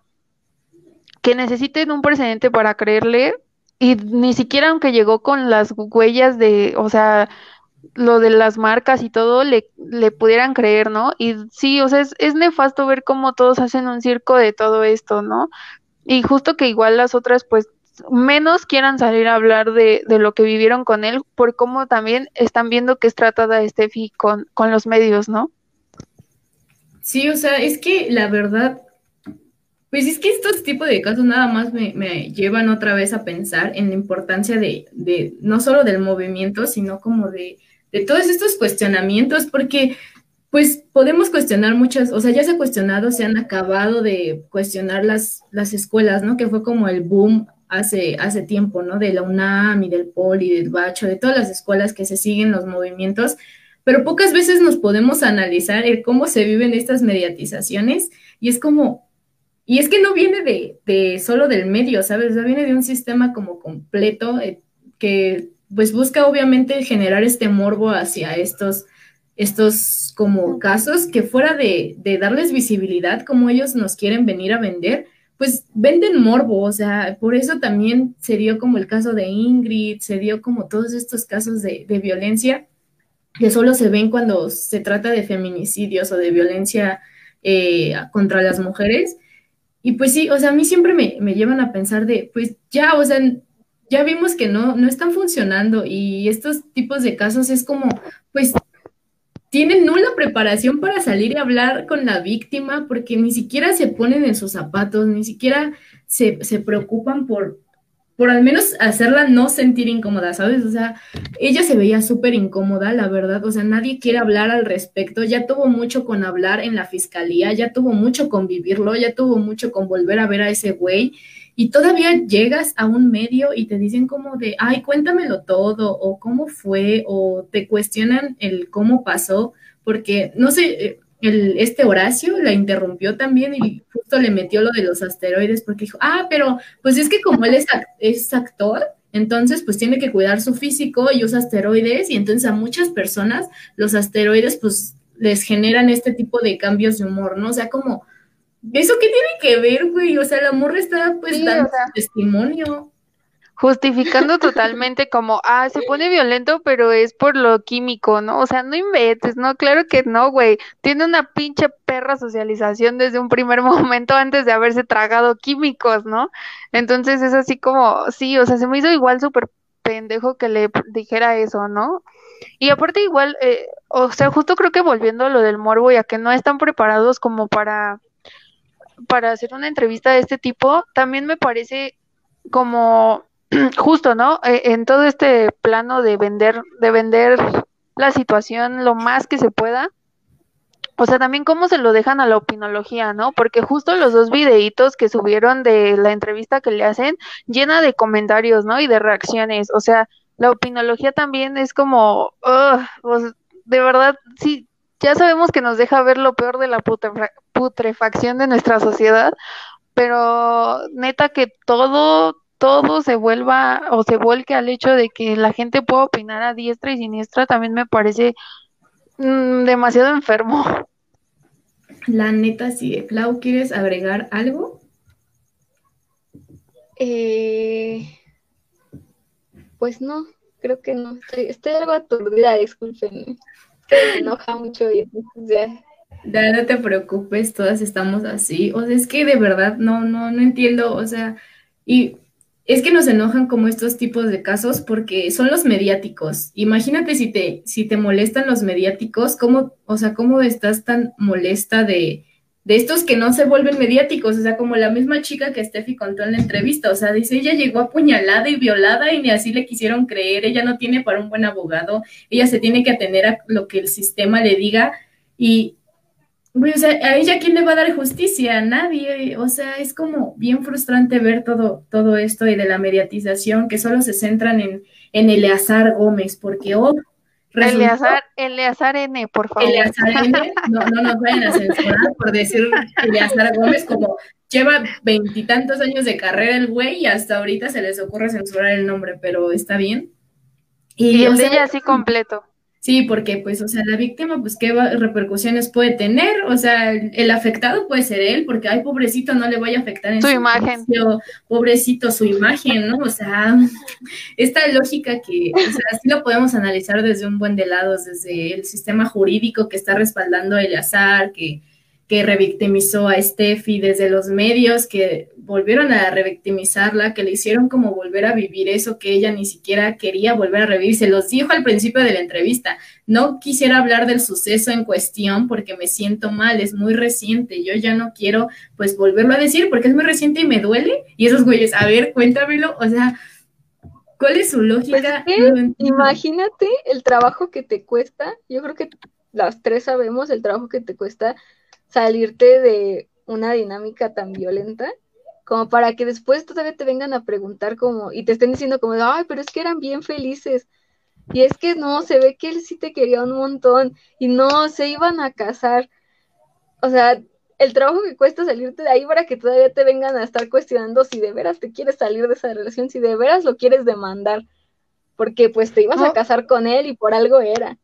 que necesiten un precedente para creerle y ni siquiera aunque llegó con las huellas de, o sea, lo de las marcas y todo le, le pudieran creer, ¿no? Y sí, o sea, es, es nefasto ver cómo todos hacen un circo de todo esto, ¿no? Y justo que igual las otras, pues, menos quieran salir a hablar de, de lo que vivieron con él, por cómo también están viendo que es tratada Steffi con, con los medios, ¿no? Sí, o sea, es que la verdad, pues es que estos tipos de casos nada más me, me llevan otra vez a pensar en la importancia de, de no solo del movimiento, sino como de, de todos estos cuestionamientos, porque pues podemos cuestionar muchas, o sea, ya se ha cuestionado, se han acabado de cuestionar las, las escuelas, ¿no? Que fue como el boom hace, hace tiempo, ¿no? De la UNAM y del POLI, del Bacho, de todas las escuelas que se siguen los movimientos, pero pocas veces nos podemos analizar el cómo se viven estas mediatizaciones y es como, y es que no viene de, de solo del medio, ¿sabes? O sea, viene de un sistema como completo eh, que pues busca obviamente generar este morbo hacia estos estos como casos que fuera de, de, darles visibilidad como ellos nos quieren venir a vender, pues venden morbo, o sea, por eso también se dio como el caso de Ingrid, se dio como todos estos casos de, de violencia que solo se ven cuando se trata de feminicidios o de violencia eh, contra las mujeres. Y pues sí, o sea, a mí siempre me, me llevan a pensar de, pues ya, o sea, ya vimos que no, no están funcionando y estos tipos de casos es como, pues tienen nula preparación para salir y hablar con la víctima porque ni siquiera se ponen en sus zapatos, ni siquiera se, se preocupan por, por al menos hacerla no sentir incómoda, ¿sabes? O sea, ella se veía súper incómoda, la verdad, o sea, nadie quiere hablar al respecto, ya tuvo mucho con hablar en la fiscalía, ya tuvo mucho con vivirlo, ya tuvo mucho con volver a ver a ese güey. Y todavía llegas a un medio y te dicen como de, ay, cuéntamelo todo, o cómo fue, o te cuestionan el cómo pasó, porque no sé, el, este Horacio la interrumpió también y justo le metió lo de los asteroides porque dijo, ah, pero pues es que como él es, es actor, entonces pues tiene que cuidar su físico y usa asteroides y entonces a muchas personas los asteroides pues les generan este tipo de cambios de humor, ¿no? O sea, como, ¿eso qué tiene que ver, güey? O sea, el amor está pues dando testimonio justificando totalmente como, ah, se pone violento, pero es por lo químico, ¿no? O sea, no inventes, ¿no? Claro que no, güey. Tiene una pinche perra socialización desde un primer momento antes de haberse tragado químicos, ¿no? Entonces es así como, sí, o sea, se me hizo igual súper pendejo que le dijera eso, ¿no? Y aparte igual, eh, o sea, justo creo que volviendo a lo del morbo y a que no están preparados como para para hacer una entrevista de este tipo, también me parece como justo, ¿no? E, en todo este plano de vender, de vender la situación lo más que se pueda. O sea, también cómo se lo dejan a la opinología, ¿no? Porque justo los dos videitos que subieron de la entrevista que le hacen, llena de comentarios, ¿no? Y de reacciones. O sea, la opinología también es como, de verdad, sí, ya sabemos que nos deja ver lo peor de la putrefacción de nuestra sociedad, pero neta que todo, todo se vuelva o se vuelque al hecho de que la gente pueda opinar a diestra y siniestra también me parece mm, demasiado enfermo. La neta, sí. Clau, ¿quieres agregar algo? Eh, pues no, creo que no. Estoy, algo aturdida, disculpen. Me enoja mucho y ya. Ya no te preocupes, todas estamos así. O sea, es que de verdad no, no, no entiendo. O sea, y es que nos enojan como estos tipos de casos porque son los mediáticos. Imagínate si te, si te molestan los mediáticos, ¿cómo, o sea, cómo estás tan molesta de, de estos que no se vuelven mediáticos? O sea, como la misma chica que Steffi contó en la entrevista. O sea, dice, ella llegó apuñalada y violada y ni así le quisieron creer. Ella no tiene para un buen abogado. Ella se tiene que atener a lo que el sistema le diga. Y, o sea, a ella quién le va a dar justicia, a nadie, o sea, es como bien frustrante ver todo, todo esto y de la mediatización que solo se centran en, en Eleazar Gómez, porque oh, Eleazar, Eleazar N, por favor. Eleazar N, no, no nos vayan a censurar por decir Eleazar Gómez como lleva veintitantos años de carrera el güey y hasta ahorita se les ocurre censurar el nombre, pero está bien. Y, el de ella así completo. Sí, porque pues, o sea, la víctima, pues, ¿qué repercusiones puede tener? O sea, el, afectado puede ser él, porque, ay, pobrecito, no le vaya a afectar en su, imagen. pobrecito, su imagen, ¿no? O sea, esta lógica que, o sea, sí lo podemos analizar desde un buen de lados, desde el sistema jurídico que está respaldando el azar, que que revictimizó a Steffi desde los medios, que volvieron a revictimizarla, que le hicieron como volver a vivir eso que ella ni siquiera quería volver a revivir. Se los dijo al principio de la entrevista, no quisiera hablar del suceso en cuestión porque me siento mal, es muy reciente, yo ya no quiero pues volverlo a decir porque es muy reciente y me duele. Y esos güeyes, a ver, cuéntamelo, o sea, ¿cuál es su lógica? Pues imagínate el trabajo que te cuesta, yo creo que las tres sabemos el trabajo que te cuesta salirte de una dinámica tan violenta como para que después todavía te vengan a preguntar como y te estén diciendo como, ay, pero es que eran bien felices. Y es que no, se ve que él sí te quería un montón y no, se iban a casar. O sea, el trabajo que cuesta salirte de ahí para que todavía te vengan a estar cuestionando si de veras te quieres salir de esa relación, si de veras lo quieres demandar, porque pues te ibas a casar con él y por algo era.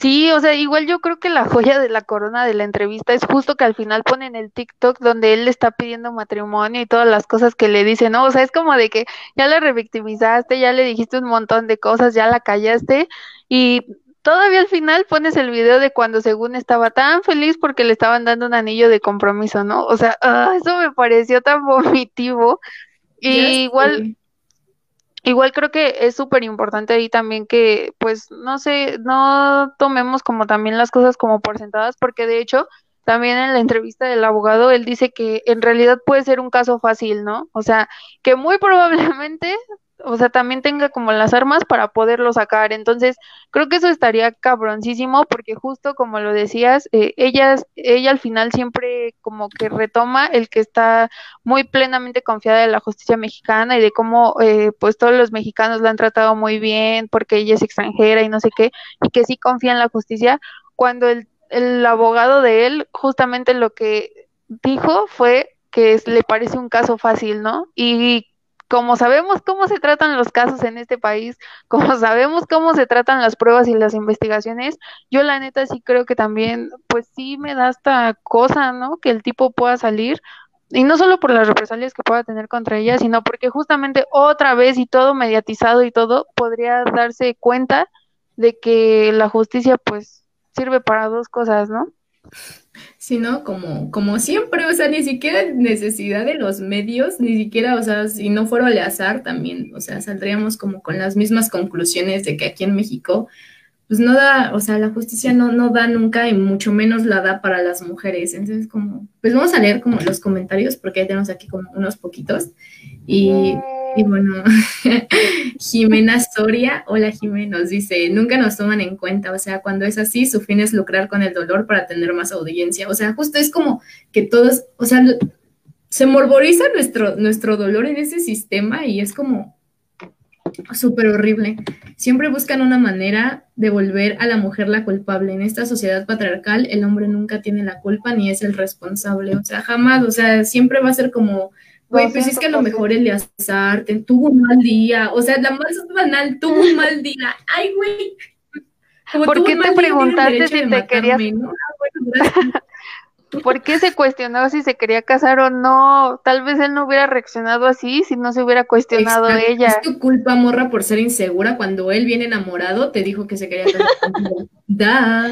Sí, o sea, igual yo creo que la joya de la corona de la entrevista es justo que al final ponen el TikTok donde él le está pidiendo matrimonio y todas las cosas que le dice, ¿no? O sea, es como de que ya la revictimizaste, ya le dijiste un montón de cosas, ya la callaste y todavía al final pones el video de cuando según estaba tan feliz porque le estaban dando un anillo de compromiso, ¿no? O sea, ah, eso me pareció tan vomitivo. Y igual Igual creo que es súper importante ahí también que, pues, no sé, no tomemos como también las cosas como por sentadas, porque de hecho, también en la entrevista del abogado, él dice que en realidad puede ser un caso fácil, ¿no? O sea, que muy probablemente o sea, también tenga como las armas para poderlo sacar. Entonces, creo que eso estaría cabroncísimo porque justo como lo decías, eh, ella, ella al final siempre como que retoma el que está muy plenamente confiada en la justicia mexicana y de cómo eh, pues todos los mexicanos la han tratado muy bien porque ella es extranjera y no sé qué, y que sí confía en la justicia, cuando el el abogado de él justamente lo que dijo fue que le parece un caso fácil, ¿no? Y como sabemos cómo se tratan los casos en este país, como sabemos cómo se tratan las pruebas y las investigaciones, yo la neta sí creo que también, pues sí me da esta cosa, ¿no? Que el tipo pueda salir, y no solo por las represalias que pueda tener contra ella, sino porque justamente otra vez y todo mediatizado y todo, podría darse cuenta de que la justicia pues sirve para dos cosas, ¿no? Sino como, como siempre, o sea, ni siquiera necesidad de los medios, ni siquiera, o sea, si no fuera al azar también, o sea, saldríamos como con las mismas conclusiones de que aquí en México, pues no da, o sea, la justicia no, no da nunca y mucho menos la da para las mujeres. Entonces, como, pues vamos a leer como los comentarios, porque tenemos aquí como unos poquitos. Y bueno, Jimena Soria, hola Jimena, nos dice, nunca nos toman en cuenta, o sea, cuando es así, su fin es lucrar con el dolor para tener más audiencia, o sea, justo es como que todos, o sea, se morboriza nuestro, nuestro dolor en ese sistema y es como súper horrible. Siempre buscan una manera de volver a la mujer la culpable. En esta sociedad patriarcal, el hombre nunca tiene la culpa ni es el responsable, o sea, jamás, o sea, siempre va a ser como Güey, pues es que a lo mejor Eleazar tuvo un mal día, o sea, la más banal, tuvo un mal día. Ay, güey. ¿Por qué te preguntaste si te querías... Ah, ¿Por qué se cuestionó si se quería casar o no? Tal vez él no hubiera reaccionado así si no se hubiera cuestionado ella. Es tu culpa, morra, por ser insegura. Cuando él viene enamorado, te dijo que se quería casar. Da.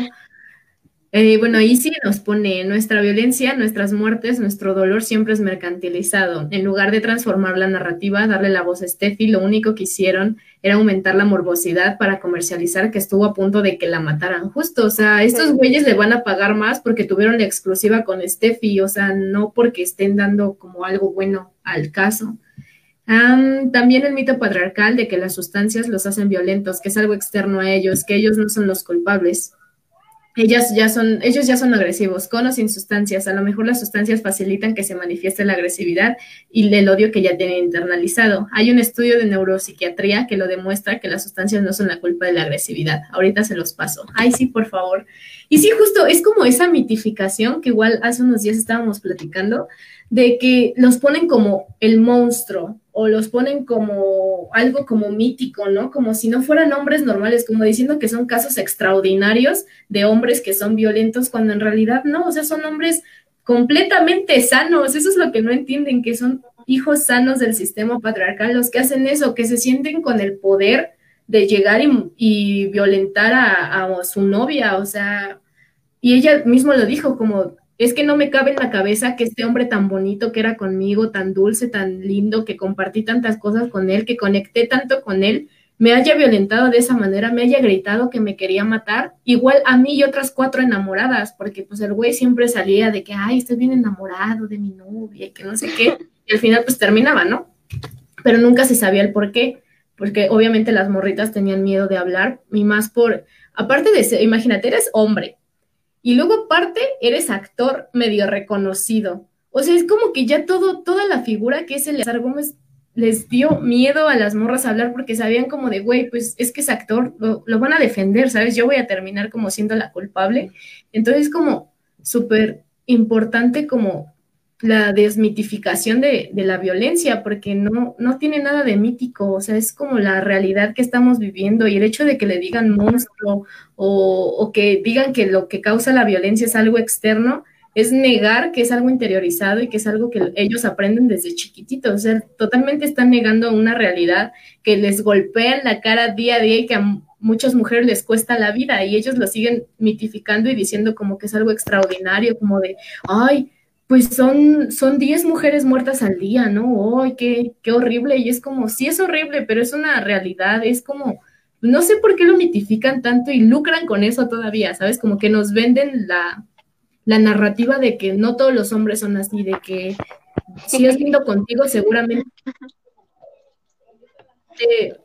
Eh, bueno, ahí sí nos pone nuestra violencia, nuestras muertes, nuestro dolor siempre es mercantilizado. En lugar de transformar la narrativa, darle la voz a Steffi, lo único que hicieron era aumentar la morbosidad para comercializar que estuvo a punto de que la mataran. Justo, o sea, estos güeyes le van a pagar más porque tuvieron la exclusiva con Steffi, o sea, no porque estén dando como algo bueno al caso. también el mito patriarcal de que las sustancias los hacen violentos, que es algo externo a ellos, que ellos no son los culpables. Ellas ya son, ellos ya son agresivos, con o sin sustancias. A lo mejor las sustancias facilitan que se manifieste la agresividad y el odio que ya tienen internalizado. Hay un estudio de neuropsiquiatría que lo demuestra que las sustancias no son la culpa de la agresividad. Ahorita se los paso. Ay, sí, por favor. Y sí, justo es como esa mitificación que igual hace unos días estábamos platicando, de que los ponen como el monstruo o los ponen como algo como mítico, ¿no? Como si no fueran hombres normales, como diciendo que son casos extraordinarios de hombres que son violentos, cuando en realidad no, o sea, son hombres completamente sanos, eso es lo que no entienden, que son hijos sanos del sistema patriarcal los que hacen eso, que se sienten con el poder de llegar y, violentar a, a su novia, o sea, y ella mismo lo dijo, como es que no me cabe en la cabeza que este hombre tan bonito que era conmigo, tan dulce, tan lindo, que compartí tantas cosas con él, que conecté tanto con él, me haya violentado de esa manera, me haya gritado que me quería matar, igual a mí y otras cuatro enamoradas, porque pues el güey siempre salía de que, ay, estoy bien enamorado de mi novia y que no sé qué, y al final pues terminaba, ¿no? Pero nunca se sabía el por qué, porque obviamente las morritas tenían miedo de hablar, y más por, aparte de ser, imagínate, eres hombre, y luego aparte eres actor medio reconocido. O sea, es como que ya todo, toda la figura que es Eleazar Gómez les dio miedo a las morras a hablar porque sabían como de, güey, pues es que es actor, lo, lo, van a defender, ¿sabes? Yo voy a terminar como siendo la culpable. Entonces, como súper importante como la desmitificación de, de, la violencia, porque no, no tiene nada de mítico, o sea, es como la realidad que estamos viviendo y el hecho de que le digan monstruo o, o que digan que lo que causa la violencia es algo externo, es negar que es algo interiorizado y que es algo que ellos aprenden desde chiquititos, o sea, totalmente están negando una realidad que les golpea en la cara día a día y que a muchas mujeres les cuesta la vida y ellos lo siguen mitificando y diciendo como que es algo extraordinario, como de, ay, pues son, son 10 mujeres muertas al día, ¿no? ¡Ay, qué, qué horrible! Y es como, sí es horrible, pero es una realidad, es como, no sé por qué lo mitifican tanto y lucran con eso todavía, ¿sabes? Como que nos venden la, la narrativa de que no todos los hombres son así, de que si es lindo contigo, seguramente,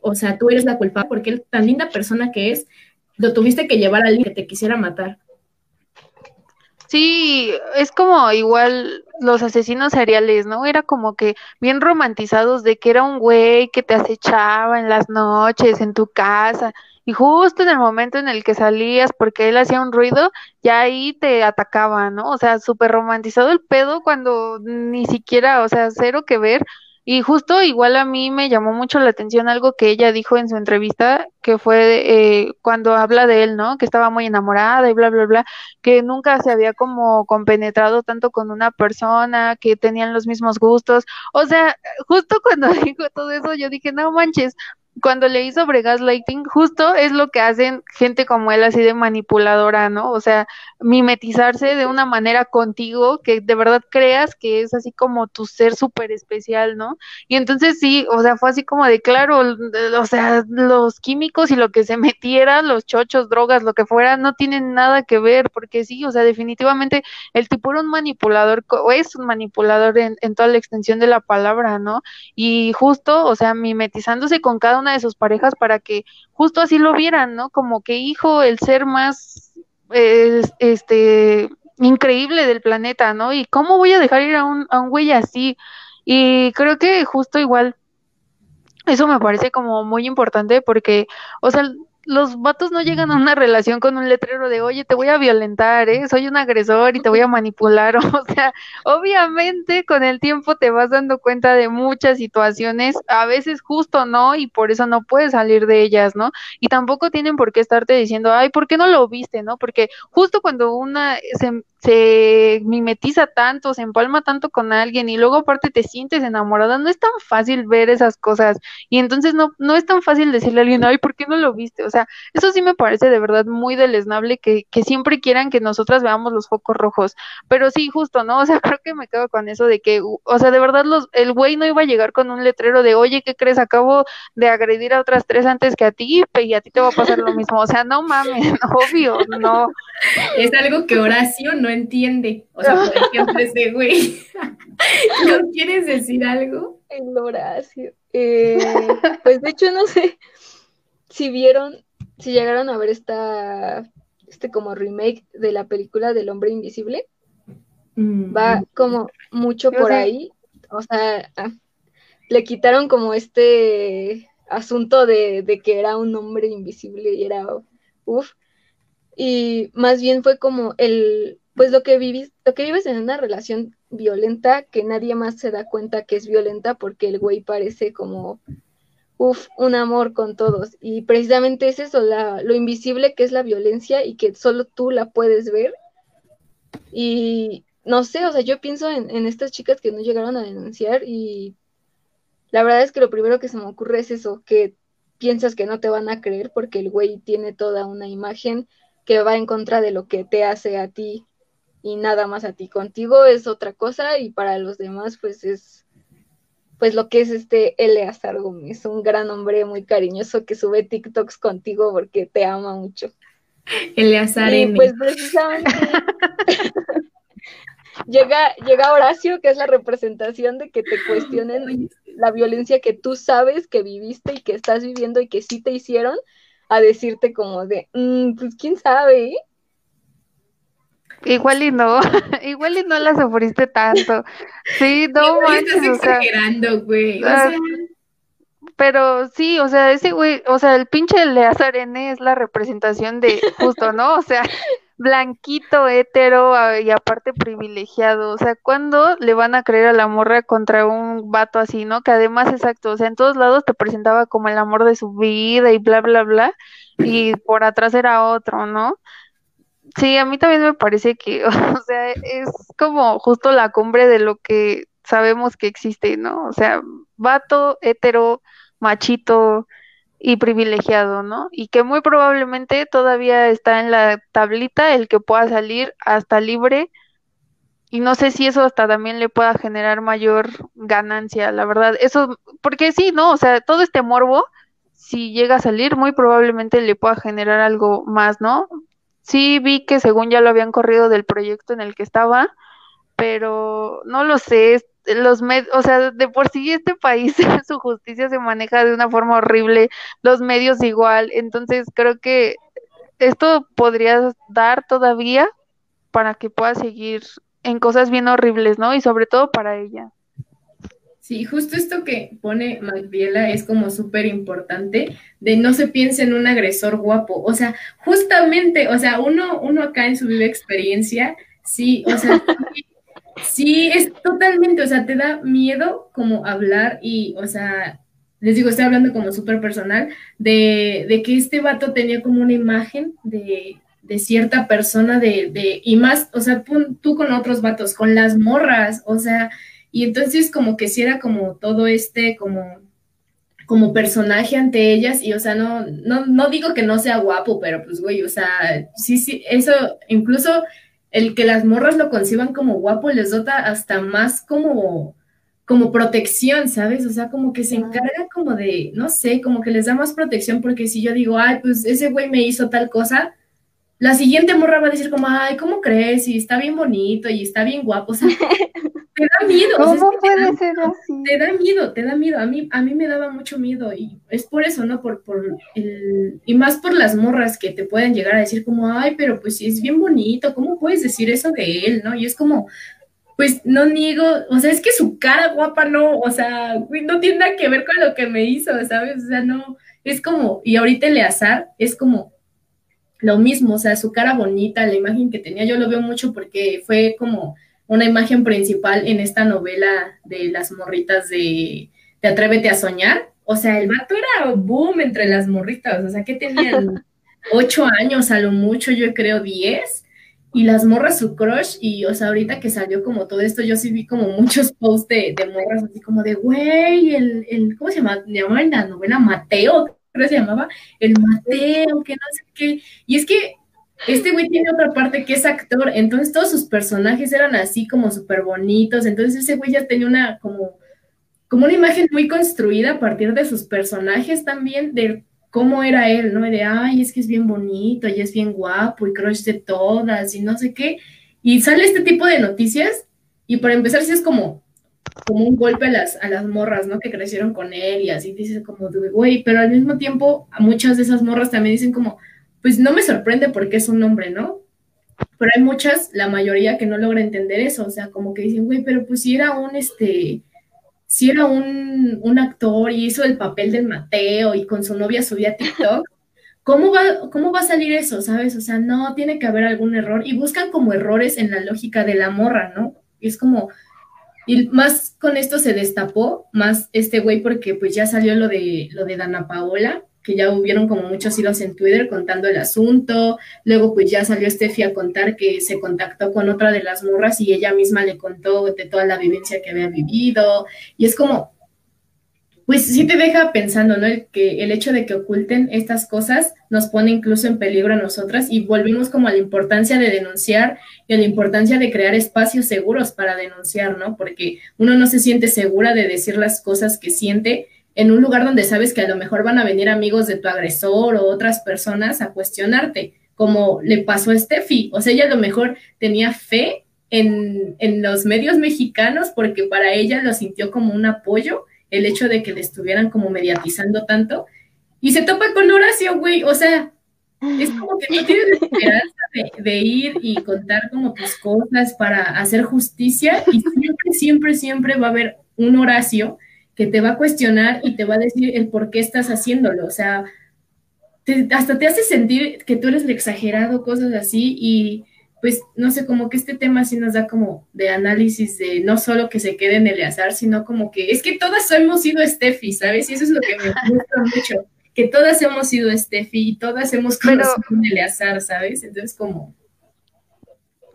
o sea, tú eres la culpable porque él, tan linda persona que es, lo tuviste que llevar a alguien que te quisiera matar. Sí, es como igual los asesinos seriales, ¿no? Era como que bien romantizados de que era un güey que te acechaba en las noches en tu casa y justo en el momento en el que salías porque él hacía un ruido, ya ahí te atacaba, ¿no? O sea, súper romantizado el pedo cuando ni siquiera, o sea, cero que ver. Y justo igual a mí me llamó mucho la atención algo que ella dijo en su entrevista, que fue eh, cuando habla de él, ¿no? Que estaba muy enamorada y bla, bla, bla, que nunca se había como compenetrado tanto con una persona, que tenían los mismos gustos. O sea, justo cuando dijo todo eso, yo dije, no manches, cuando leí sobre gaslighting, justo es lo que hacen gente como él, así de manipuladora, ¿no? O sea, mimetizarse de una manera contigo que de verdad creas que es así como tu ser súper especial, ¿no? Y entonces sí, o sea, fue así como de claro, o sea, los químicos y lo que se metiera, los chochos, drogas, lo que fuera, no tienen nada que ver, porque sí, o sea, definitivamente el tipo era un manipulador, o es un manipulador en, en toda la extensión de la palabra, ¿no? Y justo, o sea, mimetizándose con cada una de sus parejas para que justo así lo vieran, ¿no? Como que hijo, el ser más, este, increíble del planeta, ¿no? Y cómo voy a dejar ir a un, a un güey así. Y creo que justo igual, eso me parece como muy importante porque, o sea, los vatos no llegan a una relación con un letrero de, oye, te voy a violentar, ¿eh? soy un agresor y te voy a manipular. O sea, obviamente con el tiempo te vas dando cuenta de muchas situaciones, a veces justo no, y por eso no puedes salir de ellas, ¿no? Y tampoco tienen por qué estarte diciendo, ay, ¿por qué no lo viste, no? Porque justo cuando una se, se mimetiza tanto, se empalma tanto con alguien y luego aparte te sientes enamorada, no es tan fácil ver esas cosas y entonces no, no es tan fácil decirle a alguien, ay, ¿por qué no lo viste? O sea, eso sí me parece de verdad muy deleznable que, que siempre quieran que nosotras veamos los focos rojos, pero sí, justo, ¿no? O sea, creo que me quedo con eso de que, o sea, de verdad los, el güey no iba a llegar con un letrero de, oye, ¿qué crees? Acabo de agredir a otras tres antes que a ti y a ti te va a pasar lo mismo, o sea, no mames, obvio, no. Es algo que Horacio no entiende. O sea, por ejemplo, ese güey. ¿No quieres decir algo? El Horacio. Eh, pues de hecho, no sé si vieron, si llegaron a ver esta, este como remake de la película del hombre invisible. Mm. Va como mucho Yo por sé. ahí. O sea, ah, le quitaron como este asunto de, de que era un hombre invisible y era uff. Y más bien fue como el, pues lo que vivis, lo que vives en una relación violenta que nadie más se da cuenta que es violenta porque el güey parece como uff, un amor con todos. Y precisamente es eso, la, lo invisible que es la violencia y que solo tú la puedes ver. Y no sé, o sea, yo pienso en, en estas chicas que no llegaron a denunciar y la verdad es que lo primero que se me ocurre es eso, que piensas que no te van a creer porque el güey tiene toda una imagen que va en contra de lo que te hace a ti y nada más a ti. Contigo es otra cosa y para los demás pues es pues lo que es este Eleazar Gómez, un gran hombre muy cariñoso que sube TikToks contigo porque te ama mucho. Eleazar Y pues precisamente llega, llega Horacio, que es la representación de que te cuestionen la violencia que tú sabes que viviste y que estás viviendo y que sí te hicieron, a decirte como de, "Mm, pues quién sabe, ¿eh?". Igual y no, igual y no la sufriste tanto. Sí, no manches, estás o sea, exagerando, güey. O ah, sea, pero sí, o sea, ese güey, o sea, el pinche Eleazar N es la representación de justo, ¿no? O sea, blanquito, hetero a- y aparte privilegiado. O sea, ¿cuándo le van a creer a la morra contra un vato así, ¿no? Que además, exacto, o sea, en todos lados te presentaba como el amor de su vida y bla, bla, bla, y por atrás era otro, ¿no? Sí, a mí también me parece que, o sea, es como justo la cumbre de lo que sabemos que existe, ¿no? O sea, vato, hetero, machito y privilegiado, ¿no? Y que muy probablemente todavía está en la tablita el que pueda salir hasta libre y no sé si eso hasta también le pueda generar mayor ganancia, la verdad. Eso, porque sí, ¿no? O sea, todo este morbo, si llega a salir, muy probablemente le pueda generar algo más, ¿no? Sí vi que según ya lo habían corrido del proyecto en el que estaba, pero no lo sé, los med o sea, de por sí este país su justicia se maneja de una forma horrible, los medios igual, entonces creo que esto podría dar todavía para que pueda seguir en cosas bien horribles, ¿no? Y sobre todo para ella. Sí, justo esto que pone Magdiela es como súper importante, de no se piense en un agresor guapo, o sea, justamente, o sea, uno, uno acá en su viva experiencia, sí, o sea, sí, es totalmente, o sea, te da miedo como hablar y, o sea, les digo, estoy hablando como súper personal, de, de que este vato tenía como una imagen de, de cierta persona, de, de, y más, o sea, pon tú con otros vatos, con las morras, o sea, y entonces como que si era como todo este, como, como personaje ante ellas, y o sea, no, no, no digo que no sea guapo, pero pues, güey, o sea, sí, sí, eso, incluso el que las morras lo conciban como guapo les dota hasta más como como protección, ¿sabes? O sea, como que se encarga como de, no sé, como que les da más protección porque si yo digo, ay, pues ese güey me hizo tal cosa, la siguiente morra va a decir como, ay, ¿cómo crees? Y está bien bonito y está bien guapo, o sea, te da miedo. ¿Cómo o sea, puede te da, ser así? te da miedo, te da miedo. A mí, a mí me daba mucho miedo y es por eso, ¿no? Por, por el, y más por las morras que te pueden llegar a decir como, ay, pero pues sí es bien bonito, ¿cómo puedes decir eso de él, no? Y es como, pues no niego, o sea, es que su cara guapa no, o sea, no tiene nada que ver con lo que me hizo, ¿sabes? O sea, no, es como, y ahorita Eleazar es como lo mismo, o sea, su cara bonita, la imagen que tenía, yo lo veo mucho porque fue como una imagen principal en esta novela de las morritas de, de Atrévete a Soñar. O sea, el vato era boom entre las morritas, o sea, que tenían ocho años a lo mucho, yo creo diez, y las morras su crush, y o sea, ahorita que salió como todo esto, yo sí vi como muchos posts de, de morras así como de, güey, el, el, ¿cómo se llama? Llamaban en la novela Mateo, creo que se llamaba, el Mateo, que no sé qué, y es que este güey tiene otra parte que es actor, entonces todos sus personajes eran así como súper bonitos, entonces ese güey ya tenía una como, como una imagen muy construida a partir de sus personajes también, de cómo era él, ¿no? De, ay, es que es bien bonito, y es bien guapo, y crush de todas, y no sé qué, y sale este tipo de noticias, y para empezar sí es como, como un golpe a las, a las morras, ¿no? Que crecieron con él, y así dices como, güey, pero al mismo tiempo muchas de esas morras también dicen como, pues no me sorprende porque es un hombre, ¿no? Pero hay muchas, la mayoría, que no logra entender eso, o sea, como que dicen, güey, pero pues si era un, este, si era un, un actor y hizo el papel del Mateo y con su novia subía TikTok, ¿cómo va, ¿cómo va a salir eso, sabes? O sea, no, tiene que haber algún error y buscan como errores en la lógica de la morra, ¿no? Y es como, y más con esto se destapó, más este güey, porque pues ya salió lo de, lo de Dana Paola, que ya hubieron como muchos hilos en Twitter contando el asunto, luego pues ya salió Steffi a contar que se contactó con otra de las morras y ella misma le contó de toda la vivencia que había vivido, y es como, pues sí te deja pensando, ¿no? El, que el hecho de que oculten estas cosas nos pone incluso en peligro a nosotras y volvimos como a la importancia de denunciar y a la importancia de crear espacios seguros para denunciar, ¿no? Porque uno no se siente segura de decir las cosas que siente en un lugar donde sabes que a lo mejor van a venir amigos de tu agresor o otras personas a cuestionarte, como le pasó a Steffi. O sea, ella a lo mejor tenía fe en, en los medios mexicanos porque para ella lo sintió como un apoyo el hecho de que le estuvieran como mediatizando tanto. Y se topa con Horacio, güey. O sea, es como que no tienes esperanza de, ir y contar como tus cosas para hacer justicia y siempre, siempre, siempre va a haber un Horacio que te va a cuestionar y te va a decir el por qué estás haciéndolo. O sea, hasta te hace sentir que tú eres el exagerado, cosas así, y pues no sé, como que este tema sí nos da como de análisis de no solo que se quede en Eleazar, sino como que es que todas hemos sido Steffi, ¿sabes? Y eso es lo que me gusta mucho, que todas hemos sido Steffi y todas hemos Pero- conocido un Eleazar, ¿sabes? Entonces como,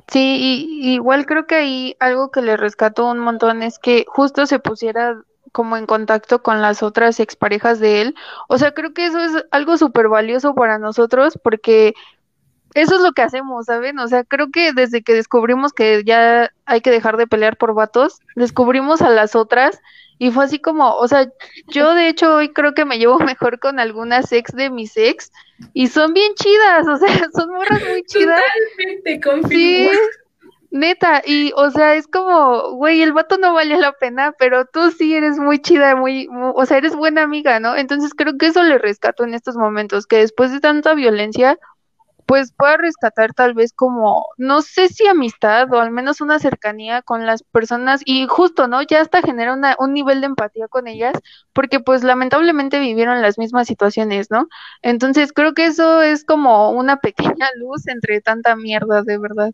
Sí, y, igual creo que ahí algo que le rescató un montón es que justo se pusiera como en contacto con las otras exparejas de él. O sea, creo que eso es algo súper valioso para nosotros porque eso es lo que hacemos, ¿saben? O sea, creo que desde que descubrimos que ya hay que dejar de pelear por vatos, descubrimos a las otras y fue así como, o sea, yo de hecho hoy creo que me llevo mejor con algunas ex de mis ex y son bien chidas, o sea, son morras muy chidas. totalmente Sí, confirmo. neta, y o sea, es como, güey, el vato no vale la pena, pero tú sí eres muy chida, muy, mu- o sea, eres buena amiga, ¿no? Entonces creo que eso le rescato en estos momentos, que después de tanta violencia, pues pueda rescatar tal vez como, no sé si amistad o al menos una cercanía con las personas y justo, ¿no? Ya hasta genera una, un nivel de empatía con ellas porque pues lamentablemente vivieron las mismas situaciones, ¿no? Entonces creo que eso es como una pequeña luz entre tanta mierda, de verdad.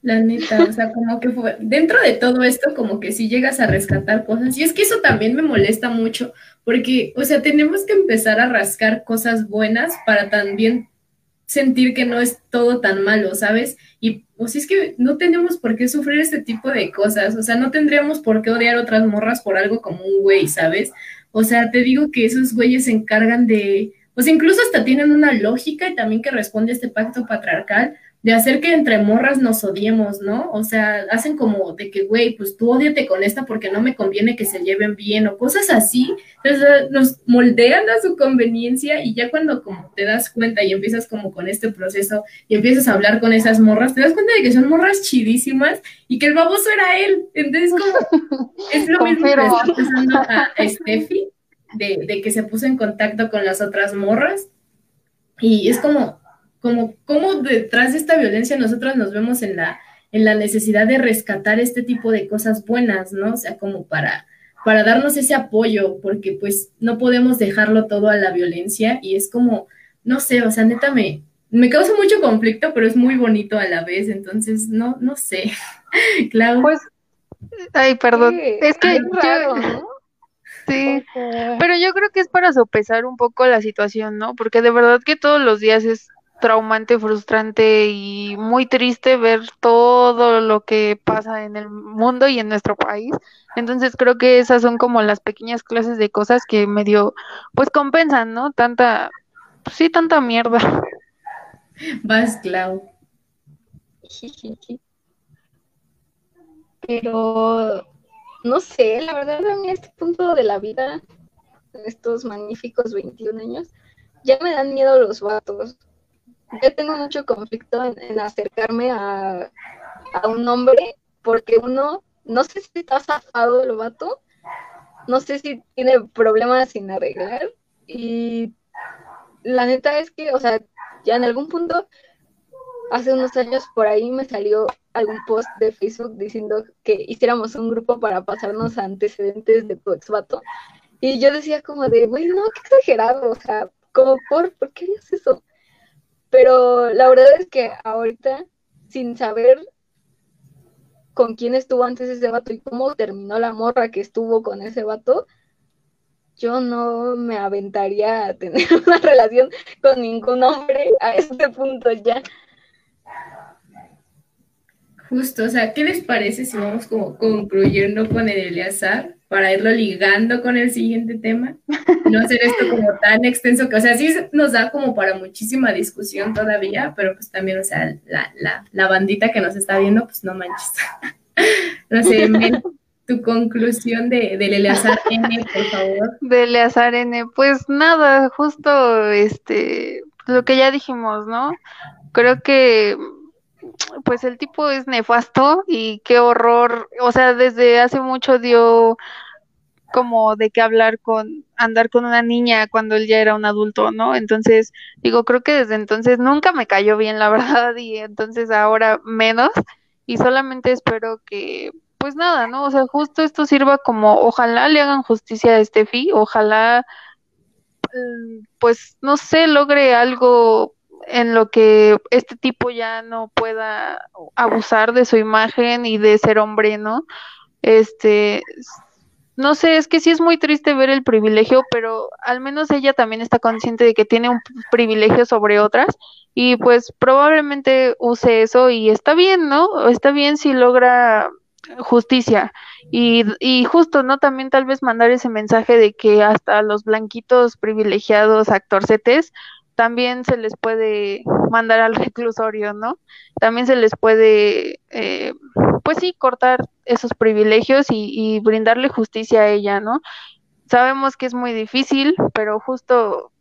La neta, o sea, como que fue, dentro de todo esto, como que si llegas a rescatar cosas, y es que eso también me molesta mucho, porque, o sea, tenemos que empezar a rascar cosas buenas para también sentir que no es todo tan malo, ¿sabes? Y si es que no tenemos por qué sufrir este tipo de cosas, o sea, no tendríamos por qué odiar otras morras por algo como un güey, ¿sabes? O sea, te digo que esos güeyes se encargan de, sea, incluso hasta tienen una lógica y también que responde a este pacto patriarcal, de hacer que entre morras nos odiemos, ¿no? O sea, hacen como de que, güey, pues tú odiate con esta porque no me conviene que se lleven bien o cosas así. Entonces nos moldean a su conveniencia y ya cuando como te das cuenta y empiezas como con este proceso y empiezas a hablar con esas morras, te das cuenta de que son morras chidísimas y que el baboso era él. Entonces como es lo mismo que está pasando a, a Steffi, de, de que se puso en contacto con las otras morras y es como, como, como detrás de esta violencia nosotros nos vemos en la, en la necesidad de rescatar este tipo de cosas buenas, ¿no? O sea, como para, para darnos ese apoyo, porque pues no podemos dejarlo todo a la violencia y es como, no sé, o sea, neta me, me causa mucho conflicto, pero es muy bonito a la vez, entonces no, no sé. claro. Pues, ay, perdón, Sí, es que es yo- raro, ¿no? sí, pero yo creo que es para sopesar un poco la situación, ¿no? Porque de verdad que todos los días es traumante, frustrante y muy triste ver todo lo que pasa en el mundo y en nuestro país. Entonces creo que esas son como las pequeñas clases de cosas que medio, pues compensan, ¿no? Tanta, pues sí, tanta mierda. Vas, Clau. Pero no sé, la verdad a mí a este punto de la vida, en estos magníficos 21 años, ya me dan miedo los vatos. Yo tengo mucho conflicto en, acercarme a, a un hombre porque uno, no sé si está zafado el vato, no sé si tiene problemas sin arreglar y la neta es que, o sea, ya en algún punto hace unos años por ahí me salió algún post de Facebook diciendo que hiciéramos un grupo para pasarnos antecedentes de tu ex vato. Y yo decía como de, güey, no, qué exagerado, o sea, como por, ¿por qué harías eso? Pero la verdad es que ahorita, sin saber con quién estuvo antes ese vato y cómo terminó la morra que estuvo con ese vato, yo no me aventaría a tener una relación con ningún hombre a este punto ya. Justo, o sea, ¿qué les parece si vamos como concluyendo con el Eleazar para irlo ligando con el siguiente tema? No hacer esto como tan extenso que, o sea, sí nos da como para muchísima discusión todavía, pero pues también, o sea, la, la, la bandita que nos está viendo, pues no manches. No sé, tu conclusión de, del Eleazar N, por favor. De Eleazar N, pues nada, justo este, lo que ya dijimos, ¿no? Creo que pues el tipo es nefasto y qué horror, o sea, desde hace mucho dio como de qué hablar con andar con una niña cuando él ya era un adulto, ¿no? Entonces, digo, creo que desde entonces nunca me cayó bien, la verdad, y entonces ahora menos, y solamente espero que, pues nada, ¿no? O sea, justo esto sirva como, ojalá le hagan justicia a Steffi, ojalá, mm, pues, no sé, logre algo en lo que este tipo ya no pueda abusar de su imagen y de ser hombre, ¿no? Este, no sé, es que sí es muy triste ver el privilegio, pero al menos ella también está consciente de que tiene un privilegio sobre otras y pues probablemente use eso y está bien, ¿no? Está bien si logra justicia y, y justo, ¿no? También tal vez mandar ese mensaje de que hasta los blanquitos privilegiados actorcetes también se les puede mandar al reclusorio, ¿no? También se les puede, eh, pues sí, cortar esos privilegios y, y, brindarle justicia a ella, ¿no? Sabemos que es muy difícil, pero justo